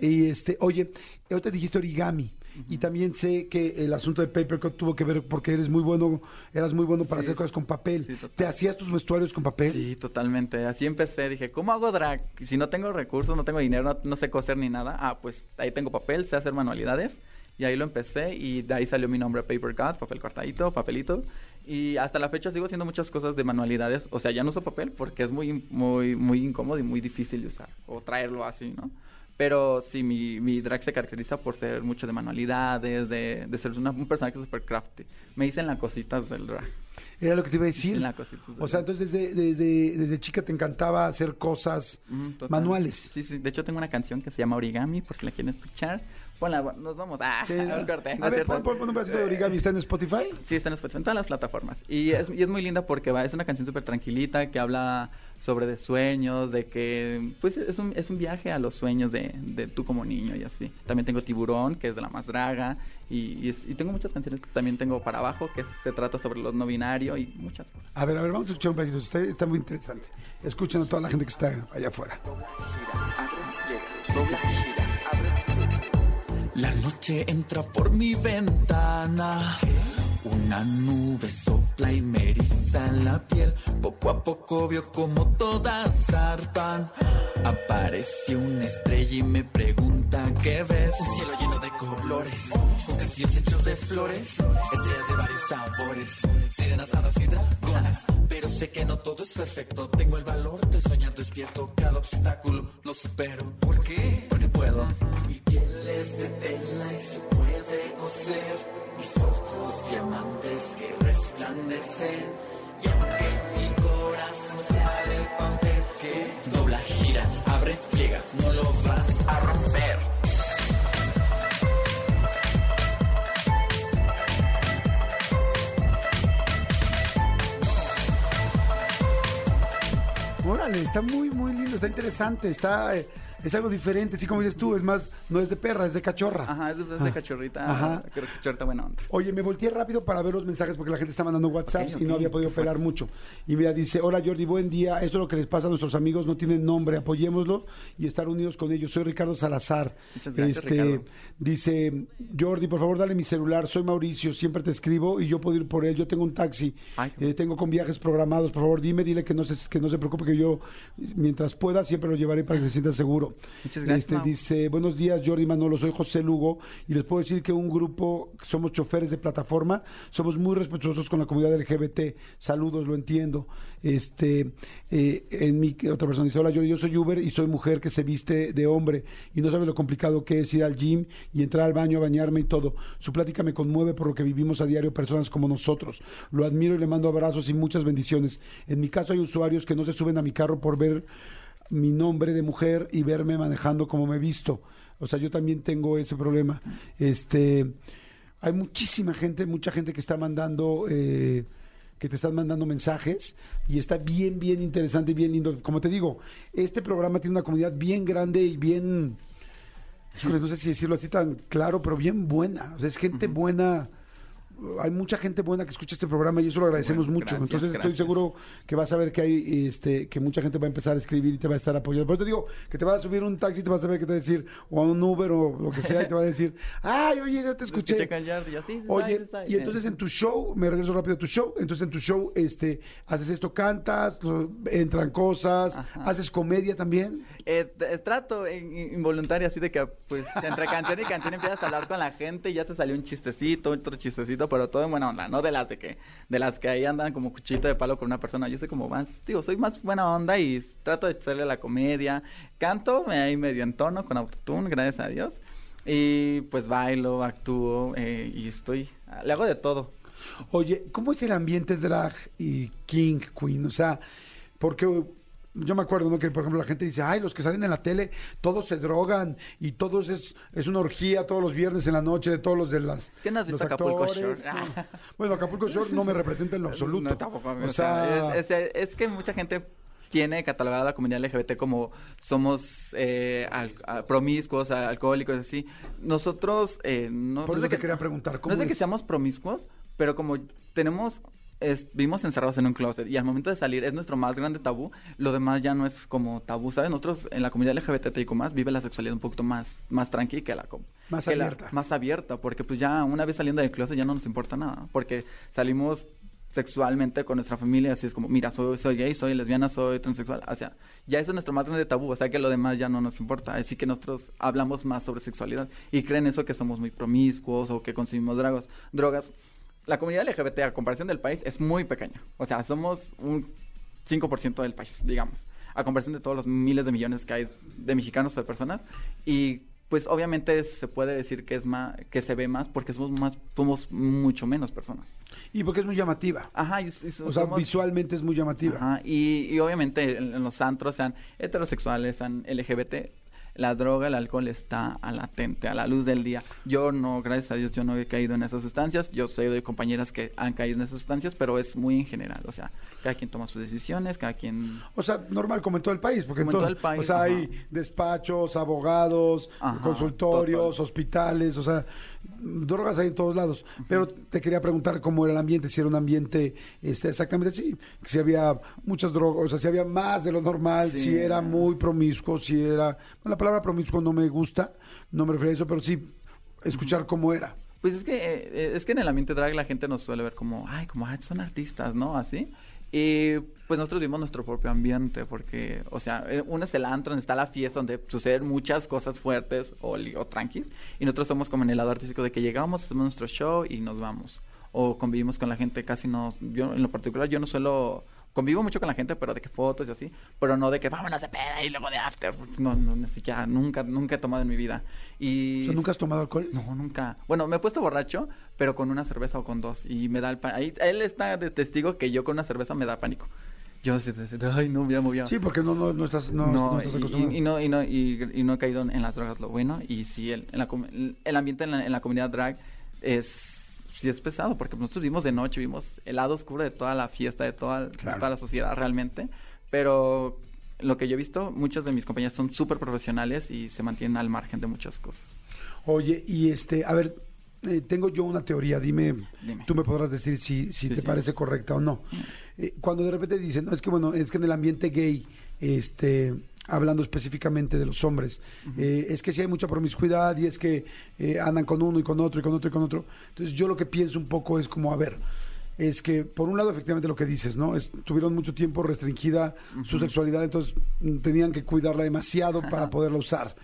Y este, oye, ahorita dijiste origami. Y también sé que el asunto de Papercut tuvo que ver porque eres muy bueno, eras muy bueno para Sí, hacer cosas con papel. sí. ¿Te hacías tus vestuarios con papel? Sí, totalmente. Así empecé. Dije, ¿cómo hago drag? Si no tengo recursos, no tengo dinero, no, no sé coser ni nada. Ah, pues ahí tengo papel, sé hacer manualidades. Y ahí lo empecé y de ahí salió mi nombre Paper Cut, papel cortadito, papelito. Y hasta la fecha sigo haciendo muchas cosas de manualidades. O sea, ya no uso papel porque es muy, muy, muy incómodo y muy difícil de usar. O traerlo así, ¿no? Pero sí, mi, mi drag se caracteriza por ser mucho de manualidades, de, de ser una- un personaje super crafty. Me dicen las cositas del drag. Era lo que te iba a decir. La o sea, entonces desde, desde, desde chica te encantaba hacer cosas Mm, manuales. Sí, sí. De hecho, tengo una canción que se llama Origami, por si la quieren escuchar. Ponla, nos vamos. Ah, Sí, [LAUGHS] un corte, ¿no a ver, pon, pon- pon un pedacito de origami, ¿está en Spotify? Sí, está en Spotify, en todas las plataformas. Y es, y es muy linda porque va, es una canción súper tranquilita que habla sobre de sueños, de que pues es un, es un viaje a los sueños de, de tú como niño y así. También tengo Tiburón, que es de la más draga. Y, y es- y tengo muchas canciones. También tengo Para Abajo, que se trata sobre los no binario y muchas cosas. A ver, a ver, vamos a escuchar un pedacito. Está, está muy interesante. Escuchen a toda la gente que está allá afuera. La noche entra por mi ventana. Una nube sopla y me eriza la piel. Poco a poco veo como todas zarpan. Aparece una estrella y me pregunta qué ves. Un cielo lleno de colores, con castillos hechos de flores, estrellas de varios sabores, sirenas, hadas y dragones. Pero sé que no todo es perfecto. Tengo el valor de soñar despierto. Cada obstáculo lo supero. ¿Por qué? Porque puedo. Mi piel es de tela y se puede coser. Mis ojos diamantes que resplandecen. Y aunque mi corazón sea de papel que dobla, gira, abre, llega, no lo vas a romper. Órale, está muy, muy lindo, está interesante, está, eh, es algo diferente, así como dices tú, es más, no es de perra, es de cachorra. Ajá, es de, es de cachorrita. Ajá. Creo que cachorrita buena onda. Oye, me volteé rápido para ver los mensajes porque la gente está mandando WhatsApps Ok, y no había podido pelar mucho. Y mira, dice, hola Jordi, buen día. Esto es lo que les pasa a nuestros amigos, no tienen nombre, apoyémoslo y estar unidos con ellos. Soy Ricardo Salazar. Muchas gracias, este, Ricardo. Dice, Jordi, por favor, dale mi celular. Soy Mauricio, siempre te escribo y yo puedo ir por él. Yo tengo un taxi, Ay, eh, tengo con viajes programados. Por favor, dime, dile que no se, que no se preocupe, que yo, mientras pueda, siempre lo llevaré para que se sienta seguro. Muchas gracias, Este, Mau. dice, buenos días, Jordi Manolo, soy José Lugo y les puedo decir que un grupo, somos choferes de plataforma, somos muy respetuosos con la comunidad LGBT. Saludos, lo entiendo. Este, eh, en mi, otra persona dice, hola, Jordi, yo soy Uber y soy mujer que se viste de hombre y no sabe lo complicado que es ir al gym y entrar al baño a bañarme y todo. Su plática me conmueve por lo que vivimos a diario personas como nosotros. Lo admiro y le mando abrazos y muchas bendiciones. En mi caso hay usuarios que no se suben a mi carro por ver mi nombre de mujer y verme manejando como me he visto. O sea, yo también tengo ese problema. Este, hay muchísima gente, mucha gente que está mandando, eh, que te están mandando mensajes y está bien, bien interesante y bien lindo. Como te digo, este programa tiene una comunidad bien grande y bien, no sé si decirlo así tan claro, pero bien buena. O sea, es gente buena. Hay mucha gente buena que escucha este programa y eso lo agradecemos Bueno, mucho. gracias, Entonces estoy seguro que vas a ver que hay, este, que mucha gente va a empezar a escribir y te va a estar apoyando. Por eso te digo que te vas a subir un taxi y te vas a ver que te va a decir, o a un Uber o lo que sea, y te va a decir, [LAUGHS] ay, oye, yo te escuché. Sí, Oye, está, y entonces en tu show, me regreso rápido a tu show, entonces en tu show, este, haces esto, cantas, entran cosas, Ajá. haces comedia también. Eh, t- trato in- in- involuntario así de que pues entre canción y canción empiezas a hablar con la gente y ya te salió un chistecito, otro chistecito, pero todo en buena onda, no de las de que de las que ahí andan como cuchito de palo con una persona. Yo soy como más, digo, soy más buena onda y trato de hacerle la comedia. Canto, me ahí medio en tono con autotune, gracias a Dios. Y pues bailo, actúo eh, y estoy, le hago de todo. Oye, ¿cómo es el ambiente drag y King Queen? O sea, porque yo me acuerdo, ¿no? Que por ejemplo la gente dice, ay, los que salen en la tele, todos se drogan y todos es, es una orgía todos los viernes en la noche de todos los de las. ¿Qué no has visto Acapulco Shore? ¿no? Bueno, Acapulco Shore no me representa en lo [LAUGHS] absoluto. No, tampoco. O sea, es, es- es que mucha gente tiene catalogada la comunidad LGBT como somos eh, al- promiscuos, alcohólicos, así. Nosotros eh, no, Por no eso es de te quería preguntar, no ¿cómo es de que seamos promiscuos, pero como tenemos es- vivimos encerrados en un closet y al momento de salir es nuestro más grande tabú, lo demás ya no es como tabú, ¿sabes? Nosotros en la comunidad LGBT más vive la sexualidad un poquito más, más tranquila que la Más que la- abierta. más abierta, porque pues ya una vez saliendo del closet ya no nos importa nada, porque salimos sexualmente con nuestra familia, así es como, mira, soy, soy gay, soy lesbiana, soy transexual, o sea, ya eso es nuestro más grande tabú, o sea que lo demás ya no nos importa, así que nosotros hablamos más sobre sexualidad y creen eso que somos muy promiscuos o que consumimos dragos, drogas. La comunidad LGBT a comparación del país es muy pequeña, o sea, somos un 5% del país, digamos, a comparación de todos los miles de millones que hay de mexicanos o de personas y pues obviamente se puede decir que es más que se ve más porque somos más somos mucho menos personas. y porque es muy llamativa. Ajá, y, y O sea, somos- visualmente es muy llamativa. Ajá, y, y obviamente en, en los antros, sean heterosexuales, sean LGBT, la droga, el alcohol está a latente, a la luz del día. Yo no, gracias a Dios, yo no he caído en esas sustancias. Yo sé de compañeras que han caído en esas sustancias, pero es muy en general. O sea, cada quien toma sus decisiones, cada quien... O sea, normal como en todo el país, porque Como en todo, el país, o sea, ajá. hay despachos, abogados, Ajá, consultorios, total. hospitales, o sea, drogas hay en todos lados. Pero te quería preguntar cómo era el ambiente, si era un ambiente este, exactamente así, si había muchas drogas, o sea, si había más de lo normal, Sí. si era muy promiscuo, si era... Bueno, la palabra promiscuo no me gusta, no me refiero a eso, pero sí escuchar cómo era. Pues es que, eh, es que en el ambiente drag la gente nos suele ver como, ay, como, ay, son artistas, ¿no? Así. Y pues nosotros vivimos nuestro propio ambiente, porque, o sea, eh, uno es el antro donde está la fiesta, donde suceden muchas cosas fuertes o, o tranquis, y nosotros somos como en el lado artístico de que llegamos, hacemos nuestro show y nos vamos. O convivimos con la gente, casi no, yo en lo particular, yo no suelo, convivo mucho con la gente, pero de que fotos y así, pero no de que vámonos de peda y luego de after. No, no, ni siquiera, nunca, nunca he tomado en mi vida. Y sea, ¿nunca has tomado alcohol? no, nunca. Bueno, me he puesto borracho, pero con una cerveza o con dos. Y me da el pánico. Él está de testigo que yo con una cerveza me da pánico. Yo, ay, no, ya movió. Sí, porque no, no, no estás, no, no estás acostumbrado. y, y no, y, no, y, y no he caído en, las drogas, lo bueno. Y sí, el, en la el ambiente en la, en la comunidad drag es sí es pesado, porque nosotros vimos de noche, vimos el lado oscuro de toda la fiesta, de toda, de toda la sociedad realmente. Pero lo que yo he visto, muchos de mis compañeros son súper profesionales y se mantienen al margen de muchas cosas. Oye, y este, a ver, eh, tengo yo una teoría, dime, Dime. tú me podrás decir si, si Sí, te sí. parece correcta o no. Eh, cuando de repente dicen, no, es que bueno, es que en el ambiente gay, este, hablando específicamente de los hombres, eh, es que sí hay mucha promiscuidad y es que eh, andan con uno y con otro y con otro y con otro. Entonces yo lo que pienso un poco es como, a ver, es que, por un lado, efectivamente lo que dices, ¿no? Es- tuvieron mucho tiempo restringida su sexualidad, entonces mm, tenían que cuidarla demasiado para poderla usar.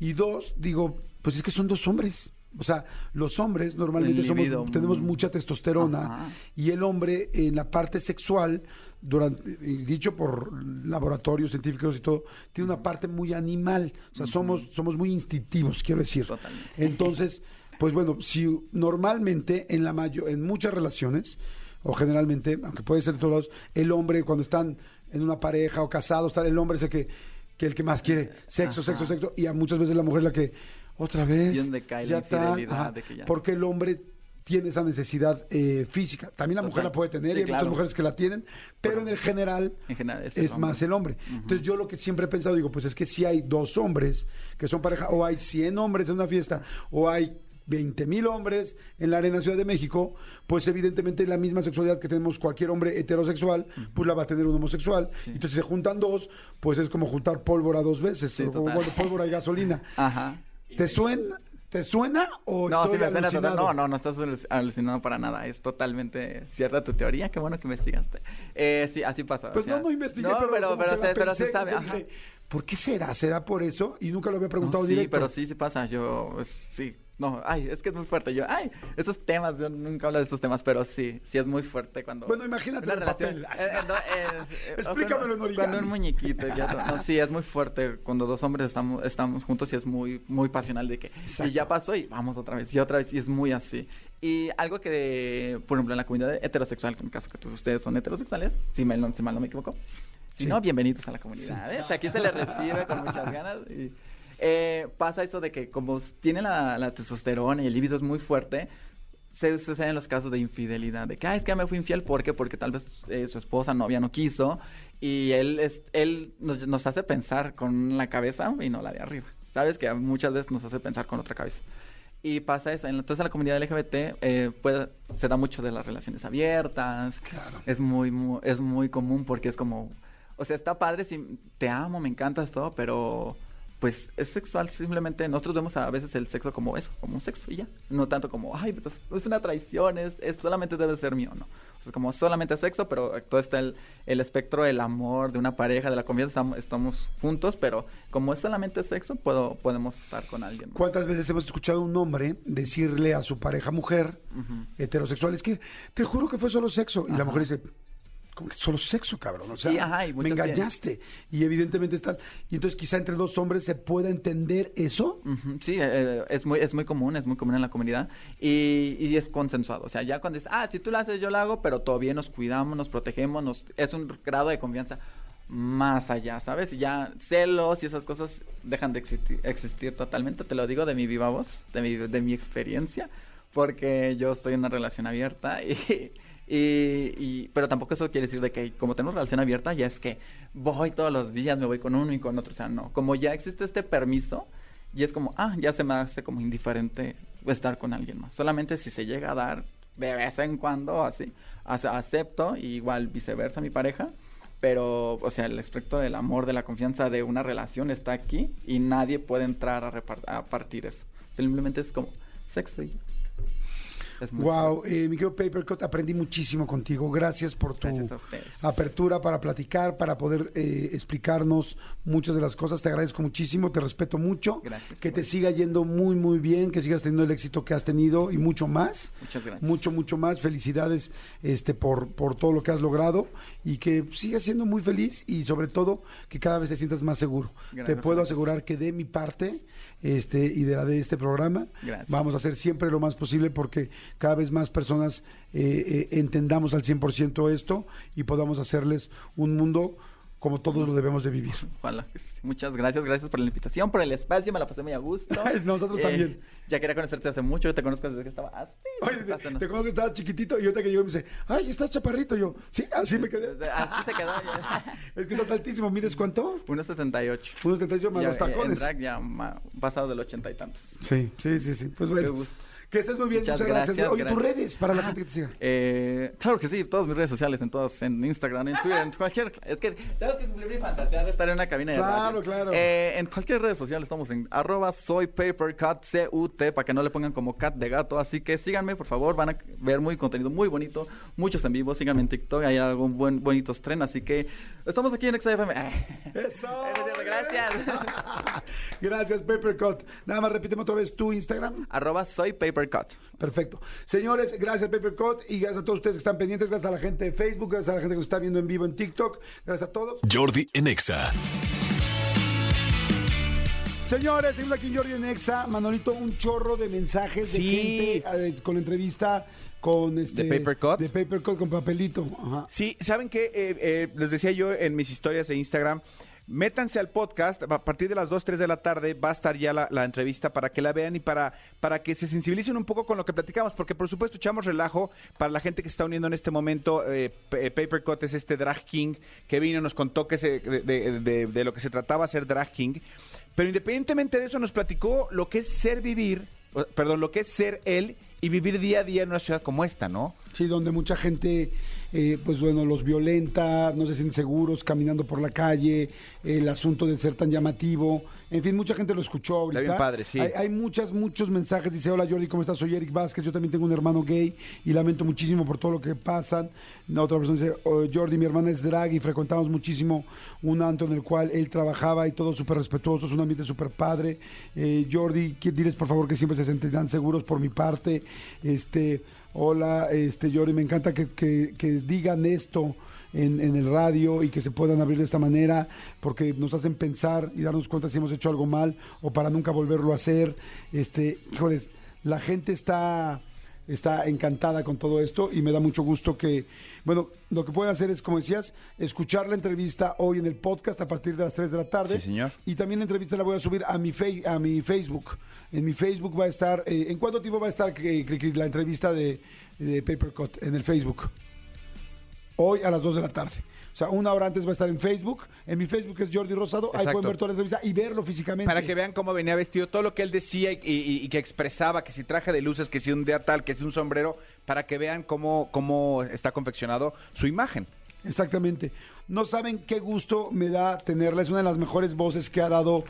Y dos, digo, pues es que son dos hombres. O sea, los hombres normalmente somos, tenemos mm. mucha testosterona Ajá. y el hombre en la parte sexual, durante, dicho por laboratorios científicos y todo, tiene una parte muy animal. O sea, somos, somos muy instintivos, quiero decir. Totalmente. Entonces, pues bueno, si normalmente en la mayo, en muchas relaciones, o generalmente, aunque puede ser de todos lados, el hombre cuando están en una pareja o casados, el hombre es el que, que el que más quiere sexo, Ajá. sexo, sexo, y a muchas veces la mujer la que otra vez Y donde cae la tal, infidelidad ajá, de que ya- porque el hombre tiene esa necesidad eh, física. También la mujer la puede tener Sí, y hay muchas mujeres que la tienen, pero en el general En general es el más el hombre. Entonces yo lo que siempre he pensado, digo, pues es que si hay dos hombres que son pareja, o hay 100 hombres en una fiesta, o hay 20 mil hombres en la Arena Ciudad de México, pues evidentemente la misma sexualidad que tenemos cualquier hombre heterosexual, pues la va a tener un homosexual. Entonces si se juntan dos, pues es como juntar pólvora dos veces, Sí, o bueno, pólvora y gasolina. [LAUGHS] Ajá. ¿Te suena? ¿Te suena o No, estoy sí me alucinado? No, no, no estás aluc- alucinando para nada. Es totalmente cierta tu teoría. Qué bueno que investigaste. Eh, sí, así pasa. o Pues sea, no, no investigué, no, pero, pero, pero, pensé, sabe. dije, ¿Por qué será? ¿Será por eso? Y nunca lo había preguntado No, sí, directo. pero sí, sí pasa. Yo, pues, sí. No, ay, es que es muy fuerte. Yo, ay, esos temas, yo nunca hablo de esos temas, pero sí, sí es muy fuerte cuando. Bueno, imagínate en relación- papel. eh, eh, no, eh, eh, [LAUGHS] Explícamelo en cuando- origami. Cuando un muñequito, ya no, sí, es muy fuerte. Cuando dos hombres estamos, estamos juntos y es muy, muy pasional de que. Exacto. Y ya pasó y vamos otra vez, y otra vez, y es muy así. Y algo que, por ejemplo, en la comunidad heterosexual, en el caso que tú- ustedes son heterosexuales, si mal no, si mal no me equivoco. Si Sí. no, bienvenidos a la comunidad. ¿eh? O sea, aquí se les recibe con muchas ganas. Y, eh, pasa eso de que como tiene la, la testosterona y el libido es muy fuerte, se suceden los casos de infidelidad. De que, ah, es que me fui infiel. ¿Por qué? Porque tal vez eh, su esposa, novia, no quiso. Y él, es, él nos, nos hace pensar con la cabeza y no la de arriba. ¿Sabes? Que muchas veces nos hace pensar con otra cabeza. Y pasa eso. Entonces, en la comunidad LGBT eh, puede, se da mucho de las relaciones abiertas. Es muy, muy, es muy común porque es como... O sea, está padre si te amo, me encantas todo, pero pues es sexual simplemente. Nosotros vemos a veces el sexo como eso, como un sexo y ya. No tanto como, ay, pues, es una traición, es, es solamente debe ser mío, no. O sea, como solamente sexo, pero todo está el, el espectro del amor, de una pareja, de la confianza, estamos, estamos juntos, pero como es solamente sexo, puedo, podemos estar con alguien. más. ¿Cuántas veces hemos escuchado a un hombre decirle a su pareja mujer heterosexual, es que te juro que fue solo sexo? Y la mujer dice, ¿cómo que solo sexo, cabrón? O sea, Sí, ajá, me engañaste. Y evidentemente están... Y entonces quizá entre dos hombres se pueda entender eso. Sí, eh, es muy es muy común, es muy común en la comunidad y, y es consensuado. O sea, ya cuando dices, ah, si tú lo haces, yo lo hago, pero bien, nos cuidamos, nos protegemos, nos, es un grado de confianza más allá, ¿sabes? Y ya celos y esas cosas dejan de existir, existir totalmente. Te lo digo de mi viva voz, de mi, de mi experiencia, porque yo estoy en una relación abierta [LAUGHS] y... Y, y- pero tampoco eso quiere decir de que como tenemos relación abierta ya es que voy todos los días, me voy con uno y con otro, o sea, no, como ya existe este permiso y es como, ah, ya se me hace como indiferente estar con alguien más, solamente si se llega a dar de vez en cuando así, ace- acepto igual viceversa mi pareja, pero o sea, el aspecto del amor, de la confianza de una relación está aquí y nadie puede entrar a, a partir eso, simplemente es como sexo y es muy Wow, eh, mi querido Papercut, aprendí muchísimo contigo. Gracias por tu Gracias apertura para platicar, para poder eh, explicarnos muchas de las cosas. Te agradezco muchísimo, te respeto mucho. Gracias, Que te siga yendo muy, muy bien, que sigas teniendo el éxito que has tenido y mucho más. Muchas gracias. Mucho, mucho más. Felicidades este, por, por todo lo que has logrado y que sigas siendo muy feliz y sobre todo que cada vez te sientas más seguro. Gracias, te puedo asegurar que de mi parte este, y de la de este programa Gracias. vamos a hacer siempre lo más posible porque cada vez más personas eh, eh, entendamos al 100% esto y podamos hacerles un mundo como todos lo debemos de vivir. Ojalá sí. Muchas gracias, gracias por la invitación, por el espacio, me la pasé muy a gusto. [LAUGHS] Nosotros Eh, también. Ya quería conocerte hace mucho, yo te conozco desde que estaba así. Oye, Hace unos- te conozco que estaba chiquitito y ahorita que llegó me dice, ay, estás chaparrito. Yo, sí, así me quedé. Así se quedó. [LAUGHS] Es que estás altísimo, ¿mides cuánto? 1.78. Unos 78 más Ya, los eh, En tacones. drag ya ma- pasado del ochenta y tantos. Sí, sí, sí, sí. Pues bueno. Qué gusto. Que estés muy bien, muchas, Muchas gracias. gracias, Oye, tus gracias. redes para la gente que te siga. Eh, claro que sí, todas mis redes sociales, en todas, en Instagram, en Twitter, en cualquier... Es que tengo que cumplir mi fantasía de estar en una cabina de Claro, radio. claro. Eh, en cualquier red social estamos en arroba soy papercut, T para que no le pongan como cat de gato. Así que síganme, por favor, van a ver muy contenido muy bonito, muchos en vivo. Síganme en TikTok, hay algún buen bonitos tren. Así que estamos aquí en XFM. [LAUGHS] Eso. Gracias. [LAUGHS] Gracias, Papercut. Nada más repíteme otra vez tu Instagram. Arroba Perfecto. Señores, gracias Papercut y gracias a todos ustedes que están pendientes, gracias a la gente de Facebook, gracias a la gente que nos está viendo en vivo en TikTok, gracias a todos. Jordi en Exa. Señores, seguimos aquí en Jordi en Exa. Manolito, un chorro de mensajes de Sí. gente eh, con la entrevista con este... ¿De Papercut? De Papercut con papelito. Ajá. Sí, ¿saben qué? les decía yo en mis historias de Instagram, métanse al podcast, a partir de las 2, 3 de la tarde va a estar ya la, la entrevista para que la vean y para, para que se sensibilicen un poco con lo que platicamos, porque por supuesto echamos relajo para la gente que está uniendo en este momento, eh, P- Papercut es este drag king que vino nos contó que se, de, de- lo que se trataba ser drag king, pero independientemente de eso nos platicó lo que es ser vivir, perdón, lo que es ser él y vivir día a día en una ciudad como esta, ¿no? Sí, donde mucha gente, eh, pues bueno, los violenta, no se sienten seguros caminando por la calle, el asunto de ser tan llamativo. En fin, mucha gente lo escuchó ahorita. bien padre, sí. Hay, hay muchas, muchos mensajes. Dice, hola Jordi, ¿cómo estás? Soy Eric Vázquez. Yo también tengo un hermano gay y lamento muchísimo por todo lo que pasan. La otra persona dice, "Oh, Jordi, mi hermana es drag y frecuentamos muchísimo un antro en el cual él trabajaba y todo súper respetuoso, es un ambiente súper padre. Eh, Jordi, diles por favor que siempre se sentirán seguros por mi parte. Este, hola, este, Jordi, me encanta que, que- que digan esto en, en el radio y que se puedan abrir de esta manera porque nos hacen pensar y darnos cuenta si hemos hecho algo mal o para nunca volverlo a hacer. Este, híjoles, la gente está está encantada con todo esto y me da mucho gusto que, bueno, lo que pueden hacer es, como decías, escuchar la entrevista hoy en el podcast a partir de las 3 de la tarde. Sí, señor. Y también la entrevista la voy a subir a mi, fei- a mi Facebook. En mi Facebook va a estar, eh, ¿en cuánto tiempo va a estar eh, la entrevista de, de Papercut en el Facebook? Hoy a las 2 de la tarde. O sea, una hora antes va a estar en Facebook. En mi Facebook es Jordi Rosado. Ahí Exacto. pueden ver toda la entrevista y verlo físicamente. Para que vean cómo venía vestido, todo lo que él decía y, y- y que expresaba, que si traje de luces, que si un día tal, que si un sombrero, para que vean cómo, cómo está confeccionado su imagen. Exactamente. No saben qué gusto me da tenerla. Es una de las mejores voces que ha dado,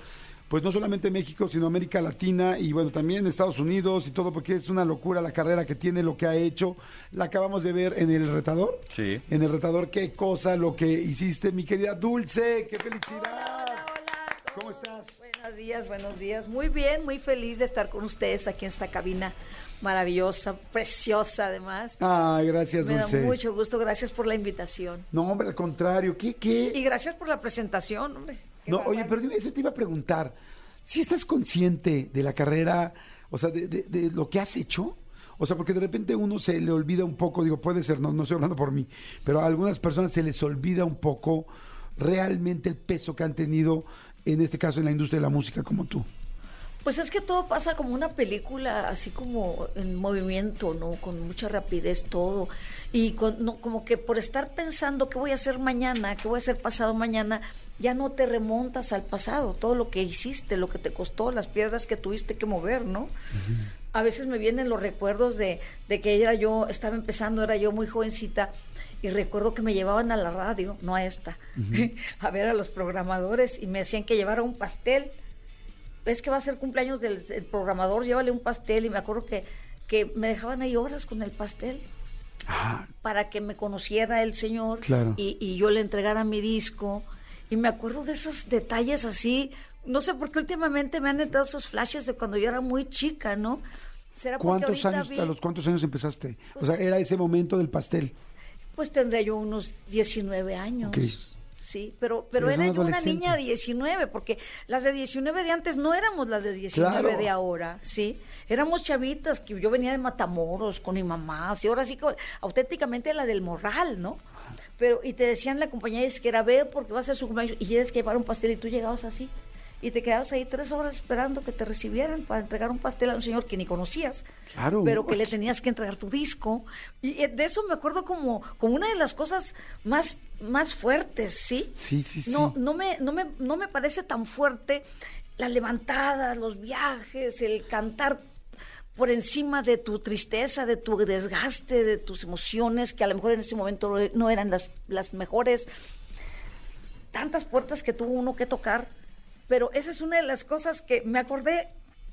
pues no solamente México, sino América Latina y bueno, también Estados Unidos y todo, porque es una locura la carrera que tiene, lo que ha hecho. La acabamos de ver en el retador. Sí. En el retador, qué cosa lo que hiciste, mi querida Dulce. ¡Qué felicidad! Hola, hola, ¿Cómo estás? Buenos días, buenos días. Muy bien, muy feliz de estar con ustedes aquí en esta cabina maravillosa, preciosa además. Ay, gracias, Me da Dulce. mucho gusto, gracias por la invitación. No, hombre, al contrario. ¿Qué, qué? Y gracias por la presentación, hombre. No, oye, pero dime, eso te iba a preguntar. ¿Si estás consciente de la carrera, o sea, de, de- de lo que has hecho? O sea, porque de repente uno se le olvida un poco, digo, puede ser, no, no estoy hablando por mí, pero a algunas personas se les olvida un poco realmente el peso que han tenido, en este caso, en la industria de la música como tú. Pues es que todo pasa como una película, así como en movimiento, ¿no? Con mucha rapidez todo. Y con- no, como que por estar pensando qué voy a hacer mañana, qué voy a hacer pasado mañana, ya no te remontas al pasado, todo lo que hiciste, lo que te costó, las piedras que tuviste que mover, ¿no? A veces me vienen los recuerdos de, de que era yo, estaba empezando, era yo muy jovencita. Y recuerdo que me llevaban a la radio, no a esta, [LAUGHS] a ver a los programadores y me decían que llevara un pastel es que va a ser cumpleaños del, programador, llévale un pastel y me acuerdo que, que me dejaban ahí horas con el pastel Ah, para que me conociera el señor Claro. y, y yo le entregara mi disco. Y me acuerdo de esos detalles así. No sé por qué últimamente me han entrado esos flashes de cuando yo era muy chica, ¿no? ¿Será ¿Cuántos años, vi- a los cuántos años empezaste? o Pues- sea, era ese momento del pastel. Pues tendría yo unos 19 años. Ok. Sí, pero, pero era yo una niña de 19, porque las de 19 de antes no éramos las de 19 Claro. de ahora, ¿sí? Éramos chavitas, que yo venía de Matamoros con mi mamá, así, ahora sí, que auténticamente la del morral, ¿no? Pero, y te decían la compañía disquera, ve porque va a ser su cumpleaños y tienes que llevar un pastel y tú llegabas así. Y te quedabas ahí tres horas esperando que te recibieran para entregar un pastel a un señor que ni conocías Claro. pero que le tenías que entregar tu disco. Y eh, de eso me acuerdo como, como una de las cosas más, más fuertes, ¿sí? Sí, sí, sí. No, no, me, no, me, no me parece tan fuerte la levantada, los viajes, el cantar por encima de tu tristeza, de tu desgaste, de tus emociones, que a lo mejor en ese momento no eran las, las mejores. Tantas puertas que tuvo uno que tocar, pero esa es una de las cosas que me acordé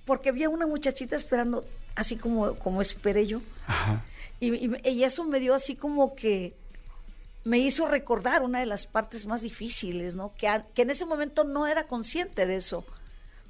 porque vi a una muchachita esperando, así como, como esperé yo. Ajá. Y, y- y eso me dio así como que me hizo recordar una de las partes más difíciles, ¿no? Que, a- que en ese momento no era consciente de eso.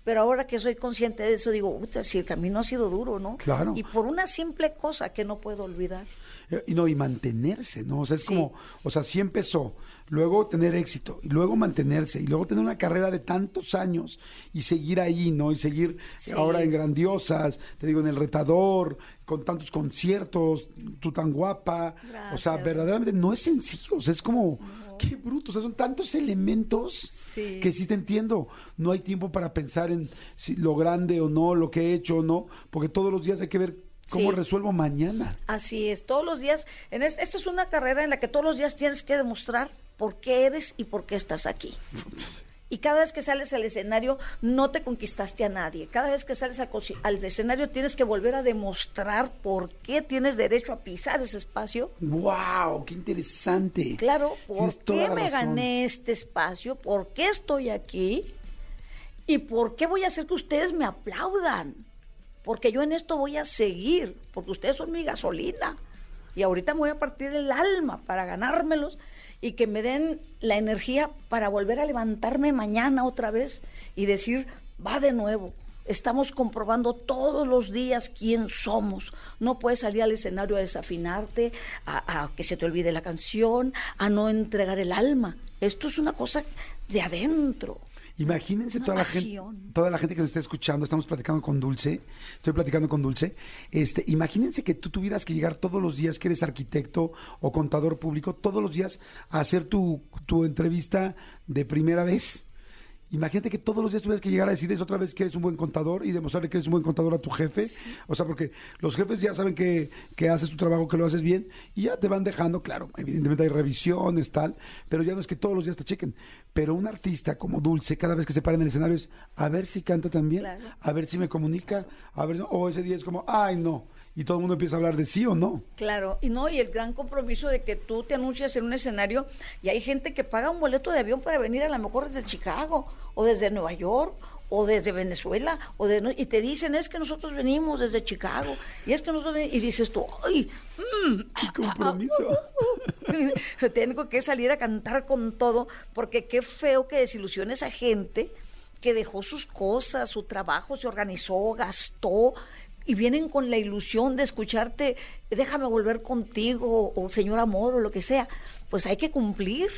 Pero ahora que soy consciente de eso, digo, "Uta, si el camino ha sido duro, ¿no? Claro. Y por una simple cosa que no puedo olvidar. Eh, Y no, y mantenerse, ¿no? O sea, es Sí. como, o sea, sí empezó, luego tener éxito, y luego mantenerse, y luego tener una carrera de tantos años y seguir ahí, ¿no? Y seguir Sí. ahora en grandiosas, te digo, en el retador, con tantos conciertos, tú tan guapa. O sea, verdaderamente no es sencillo, o sea, es como, qué bruto, o sea, son tantos elementos Sí. que sí te entiendo. No hay tiempo para pensar en si lo grande o no, lo que he hecho o no, porque todos los días hay que ver cómo Sí. resuelvo mañana. Así es, todos los días, en es- esta es una carrera en la que todos los días tienes que demostrar por qué eres y por qué estás aquí. [LAUGHS] Y cada vez que sales al escenario no te conquistaste a nadie. Cada vez que sales al, escenario tienes que volver a demostrar por qué tienes derecho a pisar ese espacio. ¡Wow! ¡Qué interesante! Claro, ¿por qué me gané este espacio? ¿Por qué estoy aquí? ¿Y por qué voy a hacer que ustedes me aplaudan? Porque yo en esto voy a seguir, porque ustedes son mi gasolina. Y ahorita me voy a partir el alma para ganármelos y que me den la energía para volver a levantarme mañana otra vez y decir, va de nuevo. Estamos comprobando todos los días quién somos. No puedes salir al escenario a desafinarte, a, que se te olvide la canción, a no entregar el alma. Esto es una cosa de adentro. Imagínense toda la gente, toda la gente que nos está escuchando, estamos platicando con Dulce, estoy platicando con Dulce. Este, imagínense que tú tuvieras que llegar todos los días, que eres arquitecto o contador público, todos los días a hacer tu, tu entrevista de primera vez. Imagínate que todos los días tuvieras que llegar a decirles otra vez que eres un buen contador y demostrarle que eres un buen contador a tu jefe. O sea, porque los jefes ya saben que, que haces tu trabajo, que lo haces bien y ya te van dejando, claro, evidentemente hay revisiones, tal, pero ya no es que todos los días te chequen. Pero un artista como Dulce, cada vez que se para en el escenario es a ver si canta también, Claro. a ver si me comunica, a ver, o ese día es como, ay, no. Y todo el mundo empieza a hablar de sí o no. Claro, y no, y el gran compromiso de que tú te anuncias en un escenario y hay gente que paga un boleto de avión para venir a lo mejor desde Chicago o desde Nueva York o desde Venezuela o de, y te dicen es que nosotros venimos desde Chicago y es que nosotros ven-". y dices tú, ay, mm, [LAUGHS] ¡Qué compromiso! [LAUGHS] tengo que salir a cantar con todo porque qué feo que desilusiones a gente que dejó sus cosas, su trabajo, se organizó, gastó y vienen con la ilusión de escucharte, déjame volver contigo o señor amor o lo que sea. Pues hay que cumplir.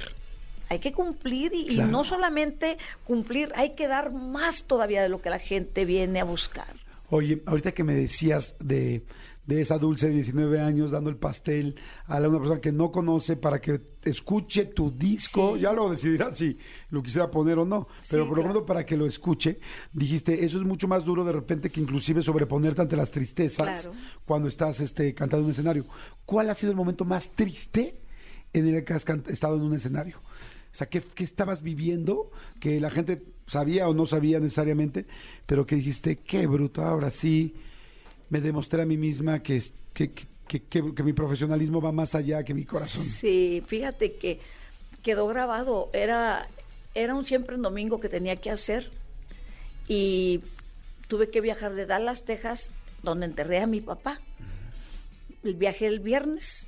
Hay que cumplir y, no solamente cumplir, hay que dar más todavía de lo que la gente viene a buscar. Oye, ahorita que me decías de, de esa dulce de 19 años dando el pastel a una persona que no conoce para que escuche tu disco, Sí. ya lo decidirá si lo quisiera poner o no, pero Sí, por lo claro. pronto para que lo escuche, dijiste, eso es mucho más duro de repente que inclusive sobreponerte ante las tristezas Claro. cuando estás este, cantando en un escenario. ¿Cuál ha sido el momento más triste en el que has estado en un escenario? O sea, ¿qué, qué estabas viviendo que la gente sabía o no sabía necesariamente, pero que dijiste, qué bruto, ahora sí me demostré a mí misma que, que, que, que- mi profesionalismo va más allá que mi corazón? Sí, fíjate que quedó grabado. Era, era un siempre en domingo que tenía que hacer y tuve que viajar de Dallas, Texas, donde enterré a mi papá. Viajé el viernes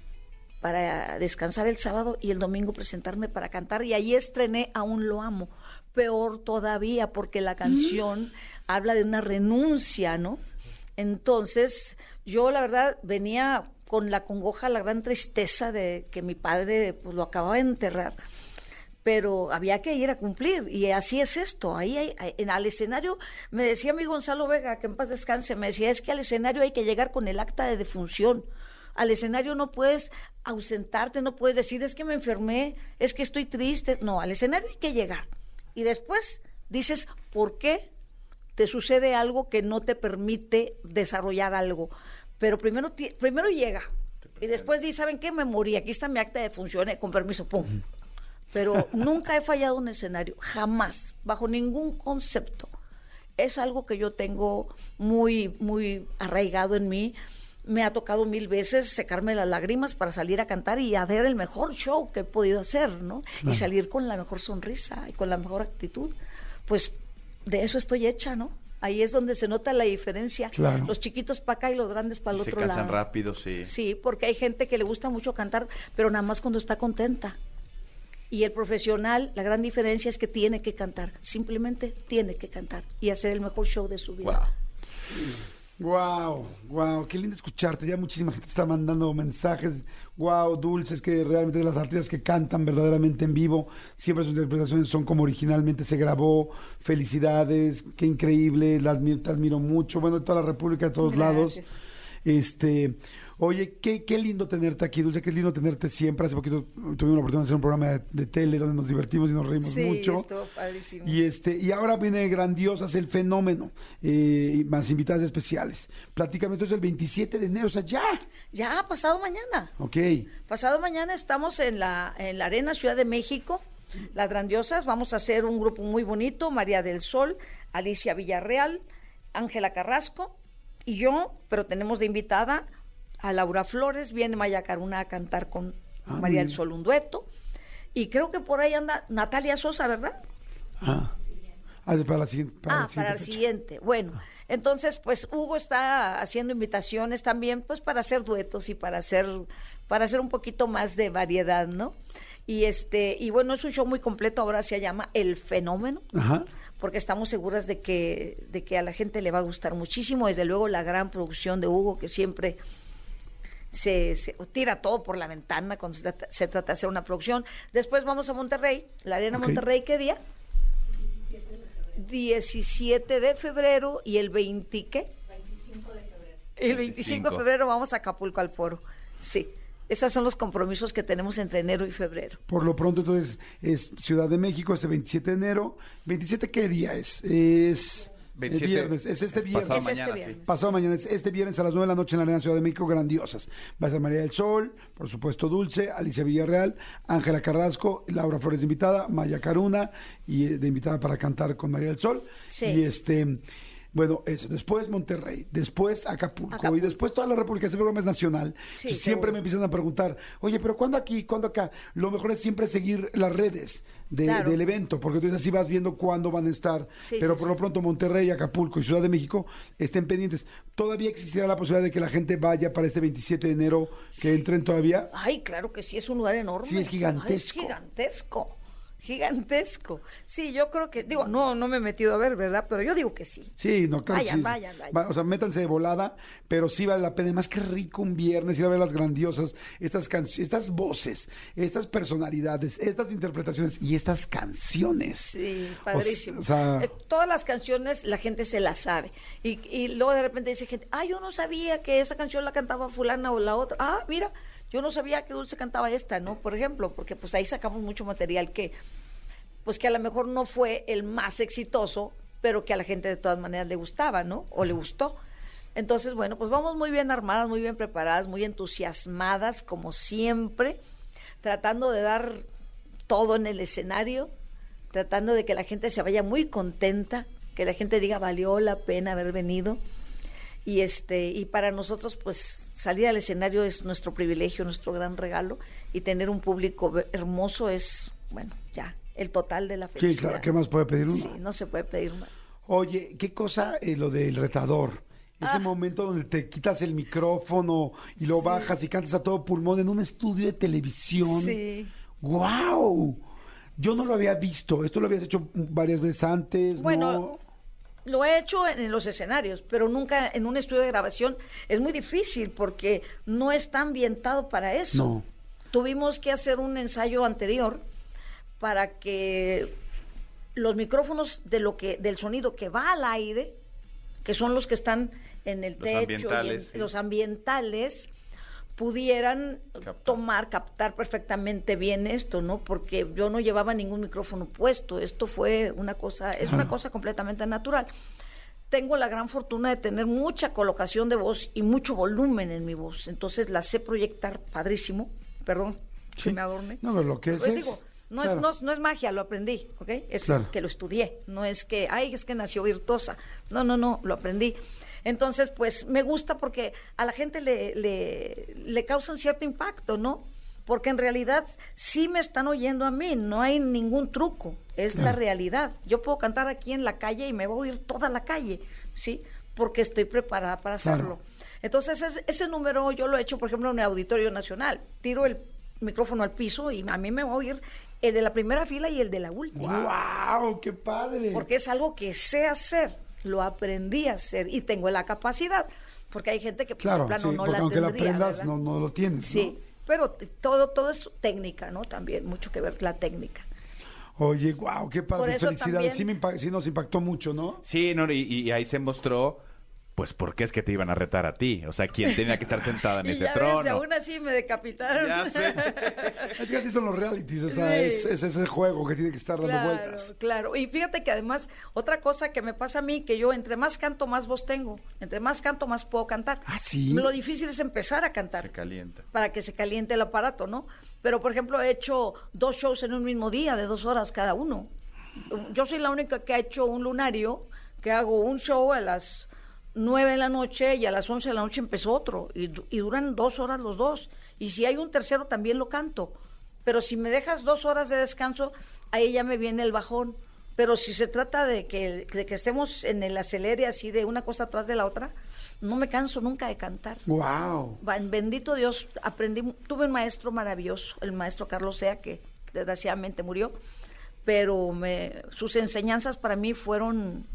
para descansar el sábado y el domingo presentarme para cantar y ahí estrené Aún lo amo. Peor todavía porque la canción habla de una renuncia, ¿no? Entonces, yo la verdad venía con la congoja, la gran tristeza de que mi padre pues, lo acababa de enterrar, pero había que ir a cumplir y así es esto. Ahí en al escenario me decía mi Gonzalo Vega, que en paz descanse, me decía, es que al escenario hay que llegar con el acta de defunción. Al escenario no puedes ausentarte, no puedes decir, es que me enfermé, es que estoy triste. No, al escenario hay que llegar. Y después dices, ¿por qué te sucede algo que no te permite desarrollar algo? Pero primero, primero llega. Y después dices, ¿saben qué? Me morí, aquí está mi acta de función, eh, con permiso, pum. Pero [LAUGHS] nunca he fallado un escenario, jamás, bajo ningún concepto. Es algo que yo tengo muy, muy arraigado en mí. Me ha tocado mil veces secarme las lágrimas para salir a cantar y hacer el mejor show que he podido hacer, ¿no? Y salir con la mejor sonrisa y con la mejor actitud. Pues de eso estoy hecha, ¿no? Ahí es donde se nota la diferencia. Claro. Los chiquitos para acá y los grandes para el Y se otro cansan lado. rápido, sí. Sí, porque hay gente que le gusta mucho cantar, pero nada más cuando está contenta. Y el profesional, la gran diferencia es que tiene que cantar, simplemente tiene que cantar y hacer el mejor show de su vida. Wow. Wow, wow, qué lindo escucharte. Ya muchísima gente está mandando mensajes. Wow, dulces, que realmente las artistas que cantan verdaderamente en vivo, siempre sus interpretaciones son como originalmente se grabó. Felicidades, qué increíble, te admiro mucho. Bueno, de toda la República, de todos lados. Este, oye, qué, qué lindo tenerte aquí, Dulce, qué lindo tenerte siempre. Hace poquito tuvimos la oportunidad de hacer un programa de, de tele donde nos divertimos y nos reímos Sí, mucho. estuvo padrísimo. Y este, y ahora viene Grandiosas el fenómeno, eh, y más invitadas especiales. Platícame, entonces el 27 de enero, o sea, ya. Ya, pasado mañana. Ok. Pasado mañana estamos en la, en la Arena Ciudad de México, las grandiosas. Vamos a hacer un grupo muy bonito: María del Sol, Alicia Villarreal, Ángela Carrasco y yo, pero tenemos de invitada a Laura Flores. Viene Maya Caruna a cantar con Ah, María del. Sol un dueto. Y creo que por ahí anda Natalia Sosa, ¿verdad? Ah, Ah, para la siguiente. Para ah, siguiente para el siguiente. Bueno, entonces, pues Hugo está haciendo invitaciones también, pues para hacer duetos y para hacer, para hacer un poquito más de variedad, ¿no? Y este, y bueno, es un show muy completo, ahora se llama El Fenómeno, Ajá. porque estamos seguras de que, de que a la gente le va a gustar muchísimo, desde luego la gran producción de Hugo, que siempre se, se tira todo por la ventana cuando se trata, se trata de hacer una producción. Después vamos a Monterrey, la Arena. Monterrey, ¿qué día? 17 de febrero y el 20, ¿qué? 25 de febrero. El 25 de febrero vamos a Acapulco al foro. Sí, esos son los compromisos que tenemos entre enero y febrero. Por lo pronto, entonces, es Ciudad de México, este 27 de enero. ¿27 qué día es? Es 27, el viernes, es este es viernes. pasado Es este mañana, viernes. sí. Pasado mañana, es este viernes a las 9 de la noche en la Arena Ciudad de México, grandiosas. Va a ser María del Sol, por supuesto Dulce, Alicia Villarreal, Ángela Carrasco, Laura Flores de invitada, Maya Caruna, y eh, de invitada para cantar con María del Sol. Sí. Y este, bueno, eso. Después Monterrey, después Acapulco, Acapulco. y después toda la República. Ese programa es nacional. Sí, siempre me empiezan a preguntar, oye, pero ¿cuándo aquí? ¿Cuándo acá? Lo mejor es siempre seguir las redes de- Claro. del evento, porque entonces así vas viendo cuándo van a estar. Sí, pero sí, por lo pronto Monterrey, Acapulco y Ciudad de México estén pendientes. ¿Todavía existirá la posibilidad de que la gente vaya para este 27 de enero, que entren todavía? Ay, claro que sí, es un lugar enorme. Sí, es gigantesco. Ay, es gigantesco. Gigantesco. Sí, yo creo que, digo, no, no me he metido a ver, ¿verdad? Pero yo digo que sí. Sí, no, claro Vayan, sí. vayan, vayan. Va- o sea, métanse de volada, pero sí vale la pena. Más que rico un viernes ir a ver las grandiosas, estas canciones, estas voces, estas personalidades, estas interpretaciones y estas canciones. Sí, padrísimo. O, sea, todas las canciones la gente se las sabe. Y, y luego de repente dice gente, ah, yo no sabía que esa canción la cantaba fulana o la otra. Ah, mira, yo no sabía que Dulce cantaba esta, ¿no? Por ejemplo, porque pues ahí sacamos mucho material que, pues que a lo mejor no fue el más exitoso, pero que a la gente de todas maneras le gustaba, ¿no? O le gustó. Entonces, bueno, pues vamos muy bien armadas, muy bien preparadas, muy entusiasmadas, como siempre, tratando de dar todo en el escenario, tratando de que la gente se vaya muy contenta, que la gente diga valió la pena haber venido. Y este, y para nosotros, pues, salir al escenario es nuestro privilegio, nuestro gran regalo, y tener un público hermoso es, bueno, ya, el total de la sí, felicidad. claro, ¿qué más puede pedir uno? Sí, no se puede pedir más. Oye, ¿qué cosa eh, lo del retador? Ese Ah. momento donde te quitas el micrófono y lo bajas y cantas a todo pulmón en un estudio de televisión. Sí. ¡Guau! Yo no lo había visto. Esto lo habías hecho varias veces antes, Bueno, ¿no? Lo he hecho en, en los escenarios, pero nunca en un estudio de grabación. Es muy difícil porque no está ambientado para eso. No. Tuvimos que hacer un ensayo anterior para que los micrófonos de lo que del sonido que va al aire, que son los que están en el Los techo, y en- ambientales, sí. los ambientales pudieran Captar. tomar, captar perfectamente bien esto, ¿no? Porque yo no llevaba ningún micrófono puesto, esto fue una cosa, es una cosa completamente natural. Tengo la gran fortuna de tener mucha colocación de voz y mucho volumen en mi voz, entonces la sé proyectar padrísimo, perdón, Sí. que me adorne. No, pero lo que es Pues es- digo, no, claro. es, no, es- no es magia, lo aprendí, ¿ok? Es Claro. que lo estudié, no es que, ay, es que nació virtuosa. No, no, no, lo aprendí. Entonces, pues me gusta porque a la gente le, le, le causan cierto impacto, ¿no? porque en realidad sí me están oyendo a mí, no hay ningún truco, es la realidad. Yo puedo cantar aquí en la calle y me va a oír toda la calle, ¿sí? Porque estoy preparada para Claro. hacerlo. Entonces, ese, ese número yo lo he hecho, por ejemplo, en el Auditorio Nacional. Tiro el micrófono al piso y a mí me va a oír el de la primera fila y el de la última. ¡Wow! ¡Qué padre! Porque es algo que sé hacer, lo aprendí a hacer y tengo la capacidad. Porque hay gente que, pues, Claro, plano, sí, no la aunque la tendría, aprendas, ¿verdad? no, no lo tienes. ¿no? Sí, pero todo, todo es técnica, ¿no? También, mucho que ver la técnica. Oye, wow, qué Por padre. eso Felicidades. también- Sí, me sí nos impactó mucho, ¿no? Sí, no, y, y ahí se mostró, pues, por qué es que te iban a retar a ti. O sea, quién tenía que estar sentada en [LAUGHS] y ese ya trono. ves, aún así me decapitaron. Ya sé. [LAUGHS] Es que así son los realities, o sea, Sí. es, es ese juego que tiene que estar dando Claro, vueltas. claro. Y fíjate que además, otra cosa que me pasa a mí, que yo entre más canto, más voz tengo. Entre más canto, más puedo cantar. Ah, ¿sí? Lo difícil es empezar a cantar. Se calienta. para que se caliente el aparato, ¿no? Pero, por ejemplo, he hecho dos shows en un mismo día, de dos horas cada uno. Yo soy la única que ha hecho un lunario, que hago un show a las nueve de la noche y a las once de la noche empezó otro, y, du- y duran dos horas los dos. Y si hay un tercero, también lo canto. Pero si me dejas dos horas de descanso, ahí ya me viene el bajón. Pero si se trata de que, de que estemos en el acelere así de una cosa atrás de la otra, no me canso nunca de cantar. Wow. Bendito Dios, aprendí, tuve un maestro maravilloso, el maestro Carlos Sea, que desgraciadamente murió, pero me, sus enseñanzas para mí fueron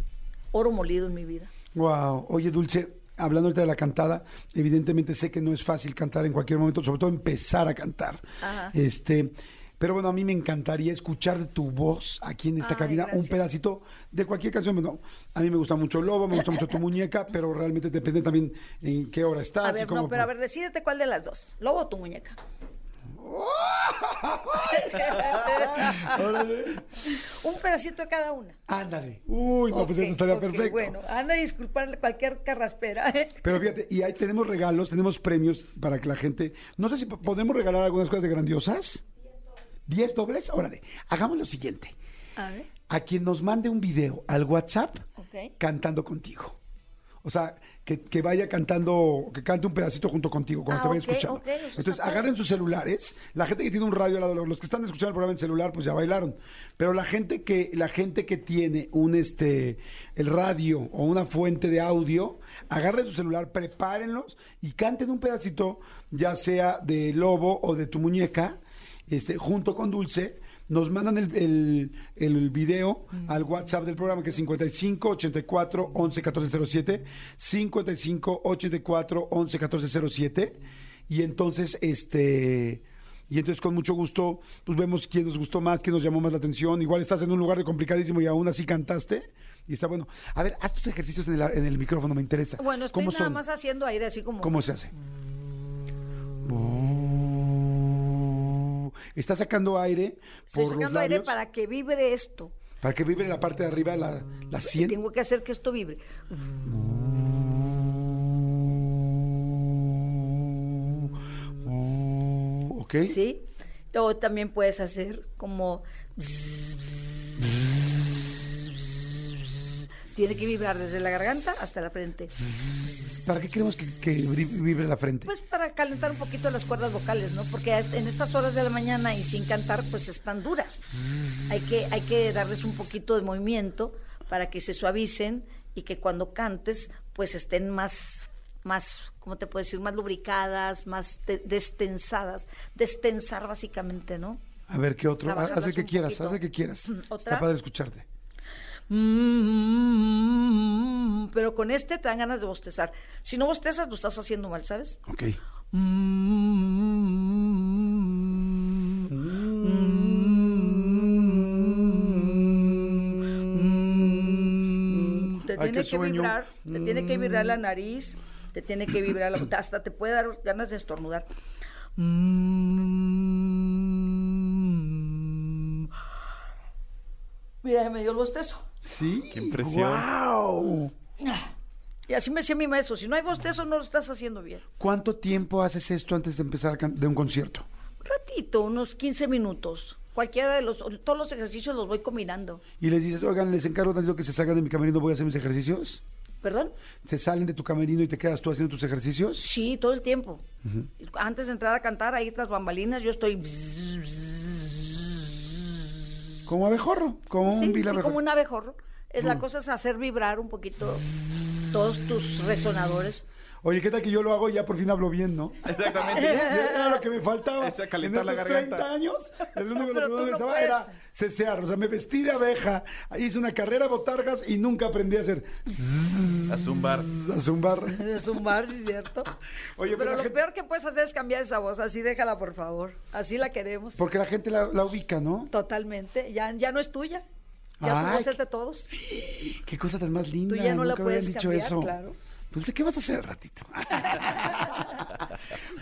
oro molido en mi vida. Wow. Oye, Dulce, hablando ahorita de la cantada, evidentemente sé que no es fácil cantar en cualquier momento, sobre todo empezar a cantar. Ajá. Este, pero bueno, a mí me encantaría escuchar de tu voz aquí en esta Ay, cabina un pedacito de cualquier canción. Bueno, a mí me gusta mucho Lobo, me gusta mucho tu muñeca, pero realmente depende también en qué hora estás. A y ver, cómo- no, pero a ver, decídete cuál de las dos, lobo o tu muñeca. [LAUGHS] Órale. Un pedacito de cada una. Ándale. Uy, no, pues Ok, eso estaría ok, perfecto. Bueno, anda a disculpar cualquier carraspera. ¿eh? Pero fíjate, y ahí tenemos regalos, tenemos premios para que la gente. No sé si po- podemos regalar algunas cosas de grandiosas. ¿Diez dobles? Órale. Hagamos lo siguiente. A ver, A quien nos mande un video al WhatsApp ok. cantando contigo. O sea, que, que vaya cantando, que cante un pedacito junto contigo cuando Ah, te vaya ok, escuchando. Entonces, agarren sus celulares. La gente que tiene un radio al lado, los que están escuchando el programa en celular, pues ya bailaron. Pero la gente que, la gente que tiene un este el radio o una fuente de audio, agarren su celular, prepárenlos y canten un pedacito, ya sea de Lobo o de tu muñeca, este, junto con Dulce. Nos mandan el, el, el video al WhatsApp del programa que es 55 84 11 14 07 55 84 11 14 07 y entonces este y entonces con mucho gusto pues vemos quién nos gustó más, quién nos llamó más la atención. Igual estás en un lugar de complicadísimo y aún así cantaste y está bueno. A ver, haz tus ejercicios en el, en el micrófono, me interesa. Bueno, estoy ¿Cómo nada son? más haciendo aire así como... ¿Cómo se hace? Oh. Está sacando aire por Estoy los sacando aire labios para que vibre esto. para que vibre la parte de arriba, la, la sien. Tengo que hacer que esto vibre. Ok. ¿Sí? O también puedes hacer como... Tiene que vibrar desde la garganta hasta la frente. ¿Para qué queremos que, que vibre la frente? Pues para calentar un poquito las cuerdas vocales, ¿no? Porque en estas horas de la mañana y sin cantar, pues están duras. Hay que, hay que darles un poquito de movimiento para que se suavicen y que cuando cantes, pues estén más, más, ¿cómo te puedo decir? Más lubricadas, más de- destensadas. Destensar básicamente, ¿no? A ver, ¿qué otro? El que quieras, el que quieras. Padre escucharte. Mm, Pero con este te dan ganas de bostezar. Si no bostezas, lo estás haciendo mal, ¿sabes? Ok. Te Ay, tiene que sueño. vibrar, te tiene que vibrar la nariz, te tiene que vibrar la hasta te puede dar ganas de estornudar. Mira, me dio el bostezo. Sí. Qué impresión. ¡Wow! Y así me decía mi maestro, si no hay bostezo no lo estás haciendo bien. ¿Cuánto tiempo haces esto antes de empezar can- de un concierto? Un ratito, unos 15 minutos. Cualquiera de los, todos los ejercicios los voy combinando. Y les dices, oigan, les encargo tanto que se salgan de mi camerino, voy a hacer mis ejercicios. ¿Perdón? ¿Se salen de tu camerino y te quedas tú haciendo tus ejercicios? Sí, todo el tiempo. Antes de entrar a cantar, ahí tras bambalinas, yo estoy... Como abejorro, como Sí, un vil sí, como un abejorro. Es Mm. la cosa es hacer vibrar un poquito todos tus resonadores. Oye, ¿qué tal que yo lo hago y ya por fin hablo bien, no? Exactamente. [LAUGHS] Era lo que me faltaba. Esa calentar en la garganta. 30 años, el único Pero que no estaba puedes. era cesear. O sea, me vestí de abeja, hice una carrera botargas y nunca aprendí a hacer A zumbar. a zumbar. [LAUGHS] De zumbar, sí cierto. Oye, pero Pero la lo gente- peor que puedes hacer es cambiar esa voz. Así déjala, por favor. Así la queremos. Porque la gente la, la ubica, ¿no? Totalmente. Ya, ya no es tuya. Ya tu voz es de todos. [GASPS] Qué cosa tan más linda. Tú ya no la nunca habían puedes dicho cambiar, eso. claro. Dulce, ¿qué vas a hacer al ratito? [LAUGHS]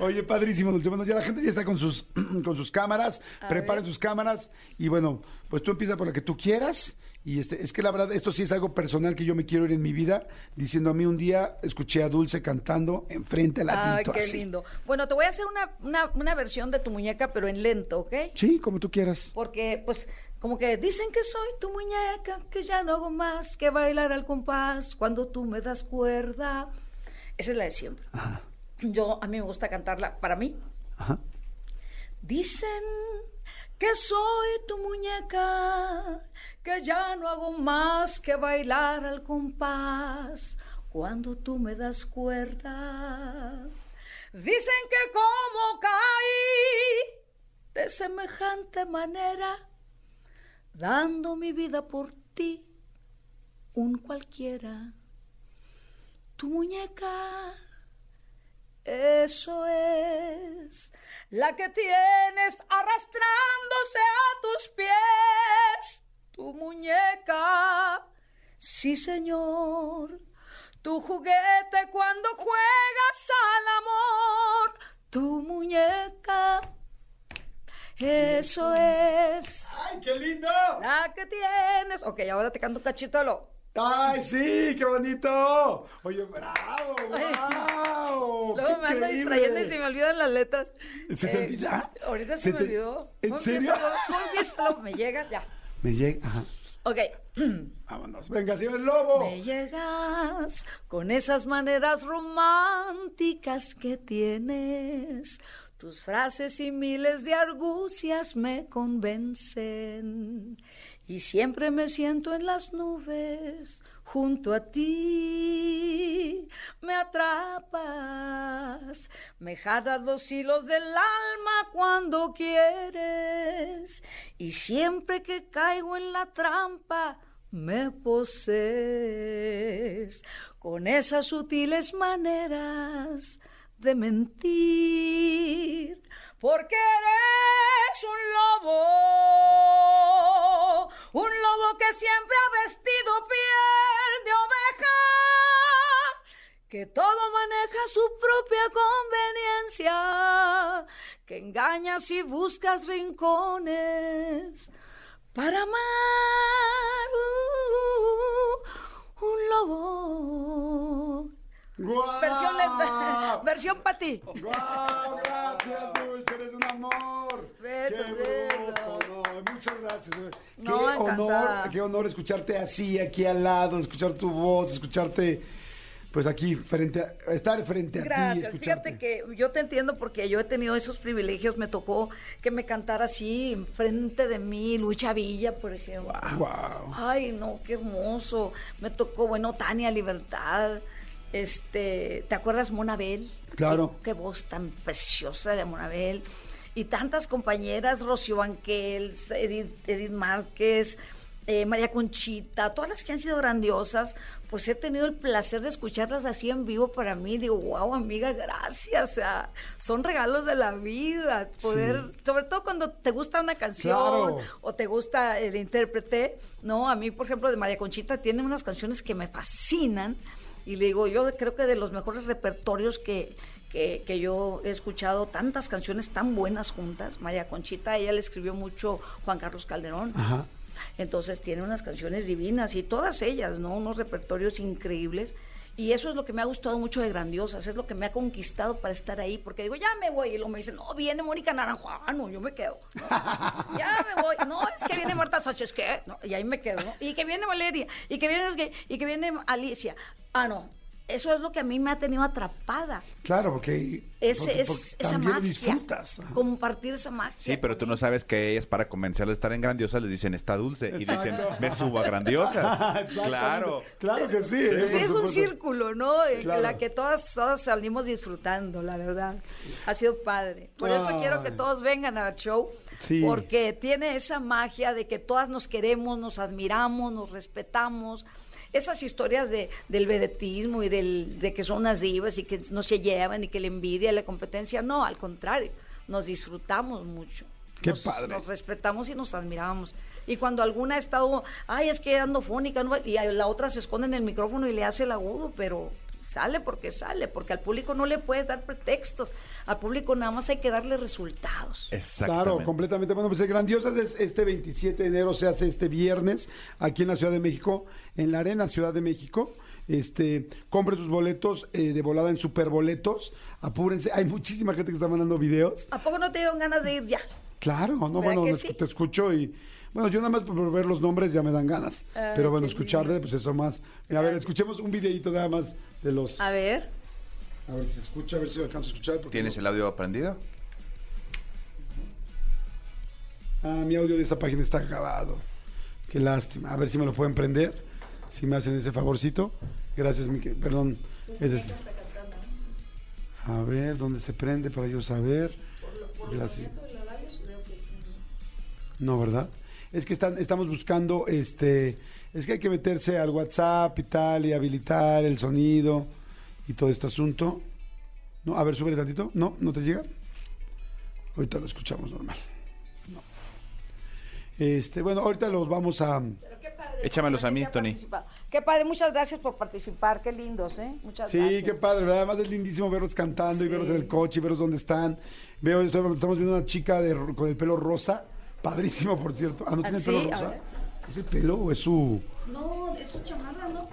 Oye, padrísimo, Dulce. Bueno, ya la gente ya está con sus, [CLEARS THROAT] con sus cámaras. A Preparen ver. sus cámaras. Y bueno, pues tú empieza por la que tú quieras. Y este, es que la verdad, esto sí es algo personal que yo me quiero ir en mi vida. Diciendo a mí un día, escuché a Dulce cantando enfrente al Ay, ladito. qué así. lindo. Bueno, te voy a hacer una, una, una versión de tu muñeca, pero en lento, ¿ok? Sí, como tú quieras. Porque, pues, como que dicen que soy tu muñeca, que ya no hago más que bailar al compás cuando tú me das cuerda. Esa es la de siempre. Ajá. Yo, a mí me gusta cantarla para mí. Ajá. Dicen que soy tu muñeca, que ya no hago más que bailar al compás cuando tú me das cuerda. Dicen que como caí de semejante manera, dando mi vida por ti, un cualquiera. Tu muñeca eso es la que tienes arrastrándose a tus pies, tu muñeca. Sí, señor, tu juguete cuando juegas al amor, tu muñeca. Eso es ¡Ay, qué lindo! la que tienes. Ok, ahora te canto un cachito de lo. ¡Ay, sí! ¡Qué bonito! Oye, bravo, [LAUGHS] wow. Luego me ando distrayendo y se me olvidan las letras. ¿Se te Eh, olvida? Ahorita se, ¿Se me te- olvidó. ¿En serio? Confiésalo, me llegas, ya. Me llega, ajá. Ok. [CLEARS THROAT] Vámonos. Venga, señor Lobo. Me llegas con esas maneras románticas que tienes. Tus frases y miles de argucias me convencen. Y siempre me siento en las nubes junto a ti. Me atrapas, me jalas los hilos del alma cuando quieres. Y siempre que caigo en la trampa, me posees con esas sutiles maneras de mentir, porque eres un lobo, un lobo que siempre ha vestido piel de oveja, que todo maneja su propia conveniencia, que engañas y buscas rincones para amar uh, un lobo. ¡Guau! [LAUGHS] Versión versión para ti. ¡Guau! Gracias, Dulce, eres un amor. Besos, qué bruto, no, muchas gracias. Qué No, honor, qué honor escucharte así, aquí al lado, escuchar tu voz, escucharte, pues aquí frente a, estar frente a ti, Gracias. Fíjate que yo te entiendo porque yo he tenido esos privilegios. Me tocó que me cantara así enfrente de mí, Lucha Villa, por ejemplo. Wow. Ay, no, qué hermoso. Me tocó, bueno, Tania Libertad. Este, ¿te acuerdas Monabel? Claro. Qué, qué voz tan preciosa de Monabel. Y tantas compañeras, Rocío Banquels, Edith, Edith Márquez, eh, María Conchita, todas las que han sido grandiosas, pues he tenido el placer de escucharlas así en vivo para mí. Digo, wow, amiga, gracias. O sea, son regalos de la vida. Poder, sobre todo cuando te gusta una canción Claro. o te gusta el intérprete, ¿no? A mí, por ejemplo, de María Conchita tiene unas canciones que me fascinan y le digo, yo creo que de los mejores repertorios que, que, que yo he escuchado, tantas canciones tan buenas juntas, María Conchita, ella le escribió mucho Juan Carlos Calderón. Ajá. Entonces tiene unas canciones divinas y todas ellas, ¿no? Unos repertorios increíbles. Y eso es lo que me ha gustado mucho de Grandiosas, es lo que me ha conquistado para estar ahí, porque digo, ya me voy, y luego me dicen, no, viene Mónica Naranjo, ah, no, yo me quedo. [LAUGHS] ya me voy, no, es que viene Marta Sánchez, ¿qué? No, y ahí me quedo, ¿no? Y que viene Valeria, y que viene, y que viene Alicia, ah, no, eso es lo que a mí me ha tenido atrapada. Claro, porque, porque- es, porque esa también lo magia. disfrutas. Compartir esa magia. Sí, pero tú no sabes que ellas para convencerles de estar en Grandiosa les dicen está dulce y dicen me subo a Grandiosas. [LAUGHS] Claro. Claro que sí. eh, es un supuesto. círculo, ¿no? En Claro. la que todas, todas salimos disfrutando, la verdad. Ha sido padre. Por eso Ay. quiero que todos vengan al show, Sí. porque tiene esa magia de que todas nos queremos, nos admiramos, nos respetamos. Esas historias de, del vedetismo y del, de que son unas divas y que no se llevan y que la envidia y la competencia, no, al contrario, nos disfrutamos mucho. Qué nos, padre. Nos respetamos y nos admiramos. Y cuando alguna ha estado, ay, es que ando fónica, no va-", y la otra se esconde en el micrófono y le hace el agudo, pero sale porque sale, porque al público no le puedes dar pretextos, al público nada más hay que darle resultados. Exactamente. Claro, completamente. Bueno, pues el Grandiosas es este 27 de enero, se hace este viernes aquí en la Ciudad de México, en la Arena Ciudad de México. Este, compre sus boletos eh, de volada en Superboletos. Apúrense, hay muchísima gente que está mandando videos. ¿A poco no te dieron ganas de ir ya? Claro, no, ¿Verdad bueno, sí? te escucho y bueno, yo nada más por ver los nombres ya me dan ganas. Ah, Pero bueno, escucharte, pues eso más. A ver, escuchemos un videito nada más de los. A ver. A ver si se escucha, a ver si lo alcanzo a escuchar. porque ¿Tienes no- el audio aprendido? Ah, mi audio de esta página está acabado. Qué lástima. A ver si me lo pueden prender. Si me hacen ese favorcito. Gracias, mi Perdón. Es este. A ver, ¿dónde se prende para yo saber? Gracias. No, ¿verdad? Es que están, estamos buscando, este, es que hay que meterse al WhatsApp y tal, y habilitar el sonido y todo este asunto. No, a ver, súbele tantito. No, no te llega. Ahorita lo escuchamos normal. No. Este, bueno, ahorita los vamos a. Pero qué padre. Échamelos a mí, Tony. Qué padre, muchas gracias por participar, qué lindos, ¿eh? Muchas Sí, gracias. qué padre, ¿verdad? Además es lindísimo verlos cantando y Sí. verlos en el coche y verlos dónde están. Veo, estoy- estamos viendo una chica de, con el pelo rosa, padrísimo, por cierto. Ah, ¿no tiene ¿Ah, el pelo sí? A rosa? ¿Es el pelo o es su...? No, es su chamarra, ¿no?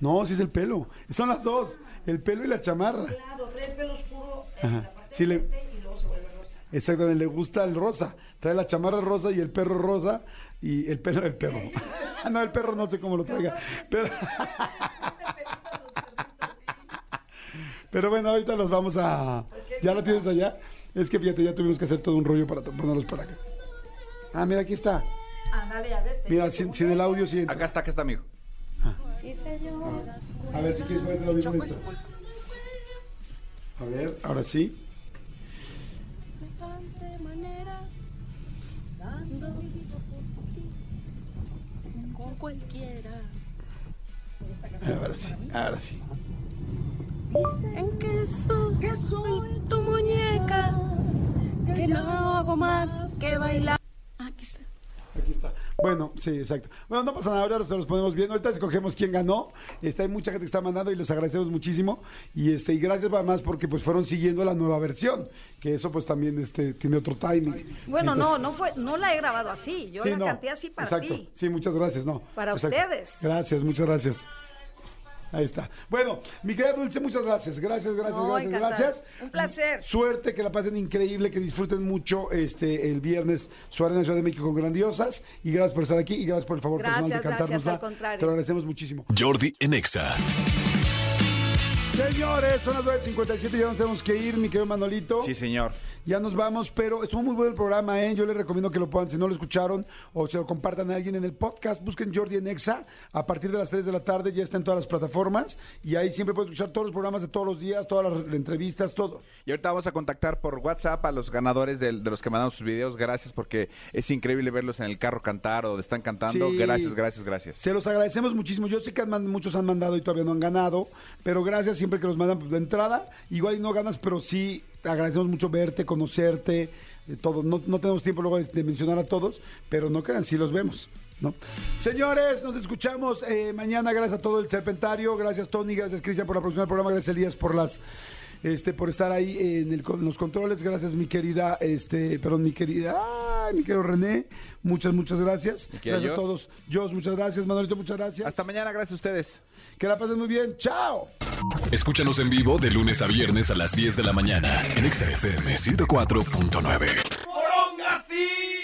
No, sí es el pelo. Son las dos, el pelo y la chamarra. Claro, trae el pelo oscuro en Ajá. la parte Sí, de le- y luego se vuelve rosa. Exactamente, le gusta el rosa. Trae la chamarra rosa y el perro rosa y el pelo del perro. [LAUGHS] no, el perro no sé cómo lo traiga. Pero, [LAUGHS] pero bueno, ahorita los vamos a... ¿Ya lo tienes allá? Es que fíjate, ya tuvimos que hacer todo un rollo para ponerlos para acá. Ah, mira, aquí está. Ándale, ya ves. Mira, sin, ¿cómo sin el audio, sí. Acá está, acá está, amigo. Sí, señor. A ver si quieres ponerte el audio con esto. A ver, ahora sí. de manera dando mi vida por ti con cualquiera Ahora sí, ahora sí. en que soy tu muñeca que no hago más que bailar Aquí está. Aquí está. Bueno, sí, exacto. Bueno, no pasa nada, ahora se los ponemos bien. Ahorita escogemos quién ganó. Este, hay mucha gente que está mandando y les agradecemos muchísimo. Y este, y gracias además porque pues fueron siguiendo la nueva versión, que eso pues también este, tiene otro timing. Bueno, Entonces- no, no fue, no la he grabado así. Yo Sí, la no, canté así para exacto. ti. Sí, muchas gracias, no. Para Exacto. ustedes. Gracias, muchas gracias. Ahí está. Bueno, mi querida Dulce, muchas gracias. Gracias, gracias, No, gracias, encantada. gracias. Un placer. Suerte, que la pasen increíble, que disfruten mucho este el viernes su Arena Ciudad de México con grandiosas. Y gracias por estar aquí y gracias por el favor Gracias, personal de gracias, cantárnosla. al contrario. Te lo agradecemos muchísimo. Jordi en Exa. Señores, son las 9.57, ya nos tenemos que ir, mi querido Manolito. Sí, señor. Ya nos vamos, pero estuvo muy bueno el programa, ¿eh? Yo les recomiendo que lo puedan, si no lo escucharon, o se lo compartan a alguien en el podcast, busquen Jordi en Exa, a partir de las 3 de la tarde ya está en todas las plataformas, y ahí siempre pueden escuchar todos los programas de todos los días, todas las entrevistas, todo. Y ahorita vamos a contactar por WhatsApp a los ganadores de, los que mandaron sus videos. Gracias porque es increíble verlos en el carro cantar o están cantando. Sí. Gracias, gracias, gracias. Se los agradecemos muchísimo. Yo sé que han muchos han mandado y todavía no han ganado, pero gracias siempre que los mandan pues, de entrada. Igual y no ganas, pero sí agradecemos mucho verte, conocerte, eh, todo. No, no tenemos tiempo luego de, de mencionar a todos, pero no crean, sí los vemos. ¿no? Señores, nos escuchamos eh, mañana. Gracias a todo el Serpentario. Gracias, Tony. Gracias, Cristian, por la producción del programa. Gracias, Elías, por las. Este, por estar ahí en, el- en los controles, gracias mi querida, este, perdón, mi querida, Ay, mi querido René, muchas, muchas gracias. Gracias a todos. Jos, muchas gracias. Manolito, muchas gracias. Hasta mañana, gracias a ustedes. Que la pasen muy bien. Chao. Escúchanos en vivo de lunes a viernes a las 10 de la mañana en Exa FM 104.9.